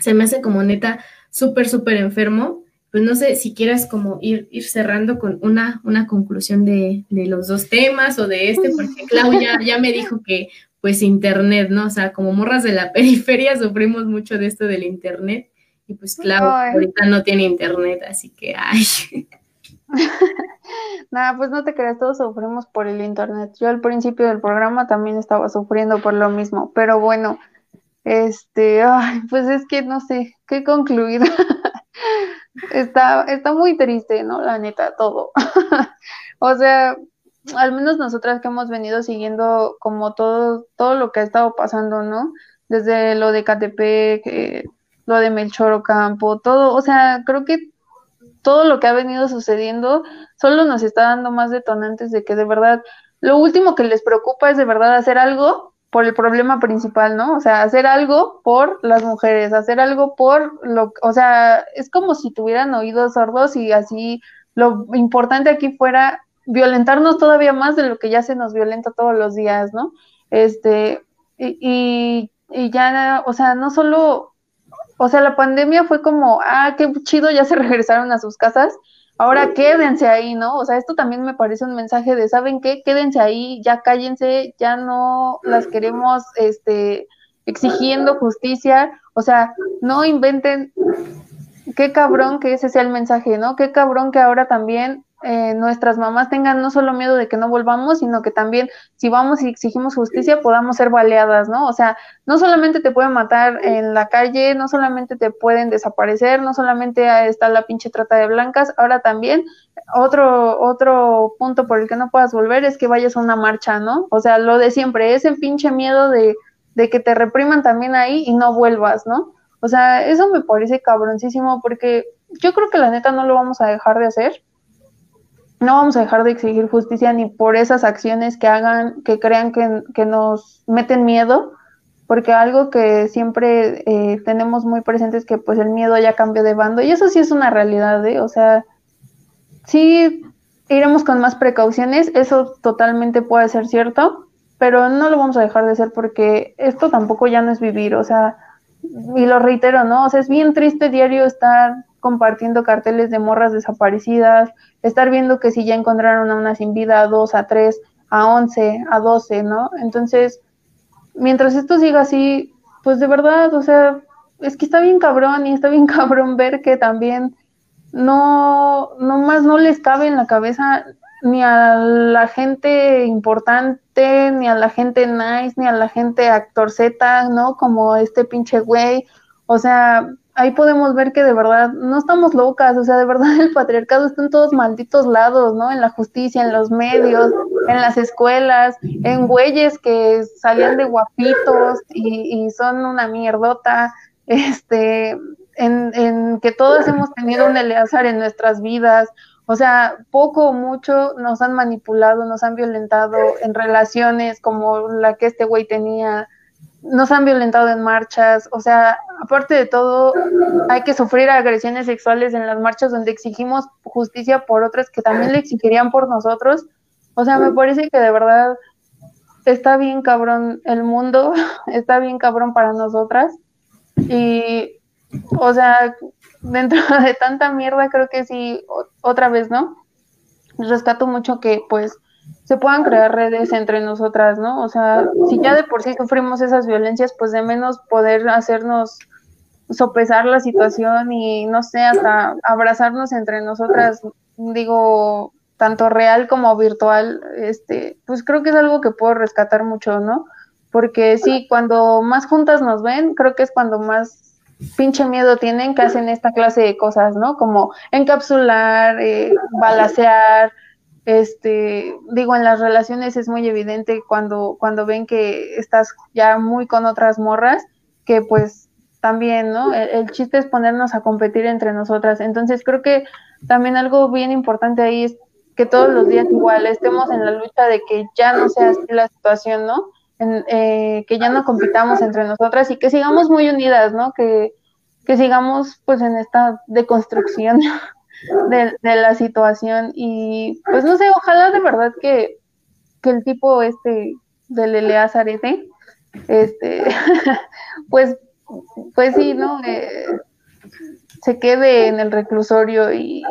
se me hace como neta súper, súper enfermo. Pues no sé si quieras como ir, ir cerrando con una, una conclusión de, de los dos temas o de este, porque Clau ya, ya me dijo que pues internet, ¿no? O sea, como morras de la periferia sufrimos mucho de esto del internet y pues claro, ahorita no tiene internet, así que ay. Nada, pues no te creas, todos sufrimos por el internet. Yo al principio del programa también estaba sufriendo por lo mismo, pero bueno, este, ay, pues es que no sé, qué concluir. está, está muy triste, ¿no? La neta, todo. o sea, al menos nosotras que hemos venido siguiendo como todo, todo lo que ha estado pasando, ¿no? Desde lo de KTP, que lo de Melchor Ocampo, todo, o sea, creo que todo lo que ha venido sucediendo solo nos está dando más detonantes de que de verdad lo último que les preocupa es de verdad hacer algo por el problema principal, ¿no? O sea, hacer algo por las mujeres, hacer algo por lo, o sea, es como si tuvieran oídos sordos y así lo importante aquí fuera violentarnos todavía más de lo que ya se nos violenta todos los días, ¿no? Este, y, y, ya, o sea, no solo, o sea, la pandemia fue como, ah, qué chido, ya se regresaron a sus casas, ahora quédense ahí, ¿no? O sea, esto también me parece un mensaje de, ¿saben qué? Quédense ahí, ya cállense, ya no las queremos, este, exigiendo justicia, o sea, no inventen, qué cabrón que ese sea el mensaje, ¿no? Qué cabrón que ahora también eh, nuestras mamás tengan no solo miedo de que no volvamos, sino que también si vamos y exigimos justicia podamos ser baleadas, ¿no? O sea, no solamente te pueden matar en la calle, no solamente te pueden desaparecer, no solamente está la pinche trata de blancas, ahora también otro otro punto por el que no puedas volver es que vayas a una marcha, ¿no? O sea, lo de siempre, ese pinche miedo de, de que te repriman también ahí y no vuelvas, ¿no? O sea, eso me parece cabroncísimo porque yo creo que la neta no lo vamos a dejar de hacer no vamos a dejar de exigir justicia ni por esas acciones que hagan, que crean que, nos meten miedo, porque algo que siempre eh, tenemos muy presente es que pues el miedo ya cambió de bando y eso sí es una realidad, ¿eh? o sea, sí iremos con más precauciones, eso totalmente puede ser cierto, pero no lo vamos a dejar de hacer porque esto tampoco ya no es vivir, o sea, y lo reitero, ¿no? O sea, es bien triste diario estar compartiendo carteles de morras desaparecidas, estar viendo que si ya encontraron a una sin vida, a dos, a tres, a once, a doce, ¿no? Entonces, mientras esto siga así, pues de verdad, o sea, es que está bien cabrón y está bien cabrón ver que también no, no más no les cabe en la cabeza ni a la gente importante, ni a la gente nice, ni a la gente actor Z, ¿no? Como este pinche güey. O sea, ahí podemos ver que de verdad no estamos locas, o sea, de verdad el patriarcado está en todos malditos lados, ¿no? En la justicia, en los medios, en las escuelas, en güeyes que salían de guapitos y, son una mierdota, este, en, en que todos hemos tenido un Eleazar en nuestras vidas, o sea, poco o mucho nos han manipulado, nos han violentado en relaciones como la que este güey tenía, nos han violentado en marchas, o sea, aparte de todo, hay que sufrir agresiones sexuales en las marchas donde exigimos justicia por otras que también le exigirían por nosotros. O sea, me parece que de verdad está bien cabrón el mundo, está bien cabrón para nosotras. Y, o sea, dentro de tanta mierda, creo que sí, otra vez, ¿no? Rescato mucho que, pues, se puedan crear redes entre nosotras, ¿no? O sea, si ya de por sí sufrimos esas violencias, pues de menos poder hacernos sopesar la situación y no sé, hasta abrazarnos entre nosotras, digo, tanto real como virtual, este, pues creo que es algo que puedo rescatar mucho, ¿no? Porque sí, cuando más juntas nos ven, creo que es cuando más pinche miedo tienen que hacen esta clase de cosas, ¿no? Como encapsular, eh, balasear, este, digo, en las relaciones es muy evidente cuando, cuando ven que estás ya muy con otras morras, que pues también, ¿no? El, chiste es ponernos a competir entre nosotras. Entonces creo que también algo bien importante ahí es que todos los días igual estemos en la lucha de que ya no sea así la situación, ¿no? En, eh, que ya no compitamos entre nosotras y que sigamos muy unidas, ¿no? Que, que sigamos pues en esta deconstrucción de, la situación y pues no sé, ojalá de verdad que, que el tipo este del Elea Zarete, este, pues, pues sí, ¿no? Eh, se quede en el reclusorio y,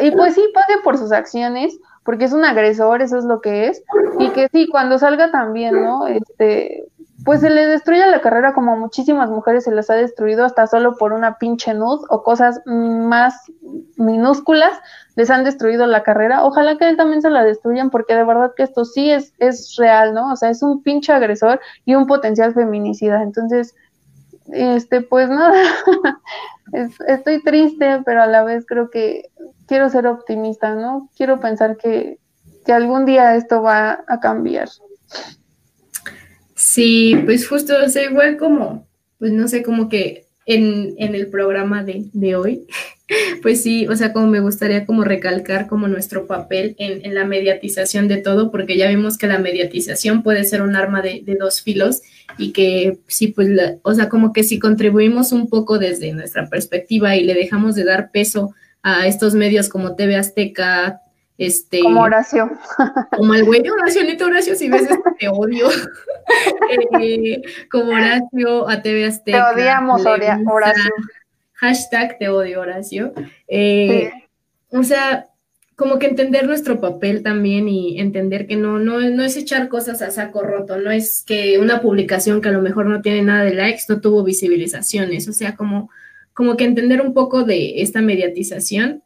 y, pues sí, pague por sus acciones, porque es un agresor, eso es lo que es, y que sí, cuando salga también, ¿no? Este, pues se le destruye la carrera como muchísimas mujeres se les ha destruido hasta solo por una pinche nud o cosas más minúsculas les han destruido la carrera. Ojalá que también se la destruyan porque de verdad que esto sí es, es real, ¿no? O sea, es un pinche agresor y un potencial feminicida. Entonces, este, pues nada, estoy triste, pero a la vez creo que quiero ser optimista, ¿no? Quiero pensar que, que algún día esto va a cambiar. Sí, pues justo, o sea, igual como, pues no sé, como que en, en el programa de, de, hoy. Pues sí, o sea, como me gustaría como recalcar como nuestro papel en, en la mediatización de todo, porque ya vimos que la mediatización puede ser un arma de, de dos filos y que sí, pues, la, o sea, como que si contribuimos un poco desde nuestra perspectiva y le dejamos de dar peso a estos medios como TV Azteca, este, como Horacio. Como el güey de Horacio, neta Horacio, si ves esto, te odio. eh, como Horacio, a TV Azteca. Te odiamos, Horacio. Hashtag te odio, Horacio. Eh, sí. O sea, como que entender nuestro papel también y entender que no, no, no es echar cosas a saco roto, no es que una publicación que a lo mejor no tiene nada de likes no tuvo visibilizaciones, o sea, como, como que entender un poco de esta mediatización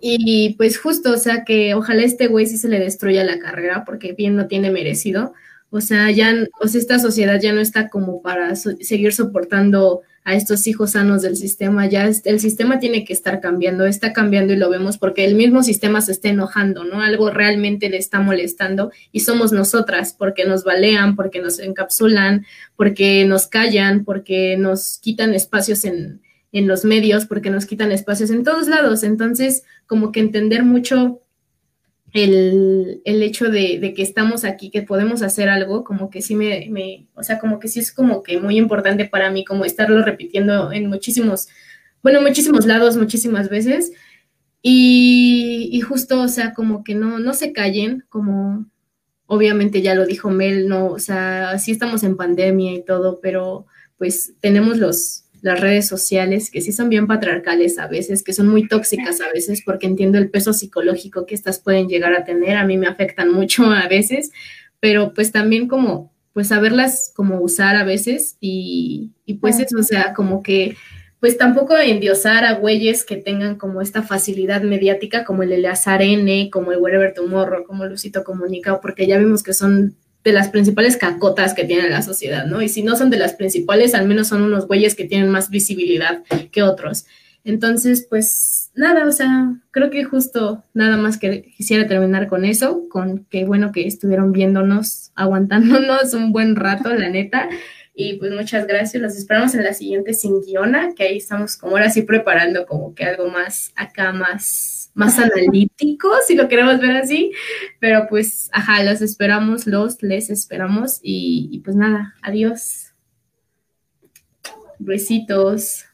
y pues justo, o sea, que ojalá este güey sí se le destruya la carrera porque bien no tiene merecido. O sea, ya, o sea, esta sociedad ya no está como para seguir soportando a estos hijos sanos del sistema. Ya el sistema tiene que estar cambiando, está cambiando y lo vemos porque el mismo sistema se está enojando, ¿no? Algo realmente le está molestando y somos nosotras porque nos balean, porque nos encapsulan, porque nos callan, porque nos quitan espacios en, en los medios, porque nos quitan espacios en todos lados. Entonces, como que entender mucho el, el hecho de, de, que estamos aquí, que podemos hacer algo, como que sí me, me, o sea, como que sí es como que muy importante para mí, como estarlo repitiendo en muchísimos, bueno, muchísimos lados, muchísimas veces. Y, y justo, o sea, como que no, no se callen, como obviamente ya lo dijo Mel, no, o sea, sí estamos en pandemia y todo, pero pues tenemos los, las redes sociales, que sí son bien patriarcales a veces, que son muy tóxicas a veces, porque entiendo el peso psicológico que estas pueden llegar a tener, a mí me afectan mucho a veces, pero pues también como, pues saberlas como usar a veces y, y pues eso, o sea, como que, pues tampoco endiosar a güeyes que tengan como esta facilidad mediática, como el Eleazar N, como el Wherever Tomorrow, como Lucito Comunica, porque ya vimos que son de las principales cacotas que tiene la sociedad, ¿no? Y si no son de las principales, al menos son unos güeyes que tienen más visibilidad que otros. Entonces, pues nada, o sea, creo que justo nada más que quisiera terminar con eso, con que bueno que estuvieron viéndonos, aguantándonos un buen rato, la neta. Y pues muchas gracias, los esperamos en la siguiente sin guiona, que ahí estamos como ahora sí preparando como que algo más acá, más más analítico, si lo queremos ver así, pero pues, ajá, los esperamos, los les esperamos y, y pues nada, adiós. Besitos.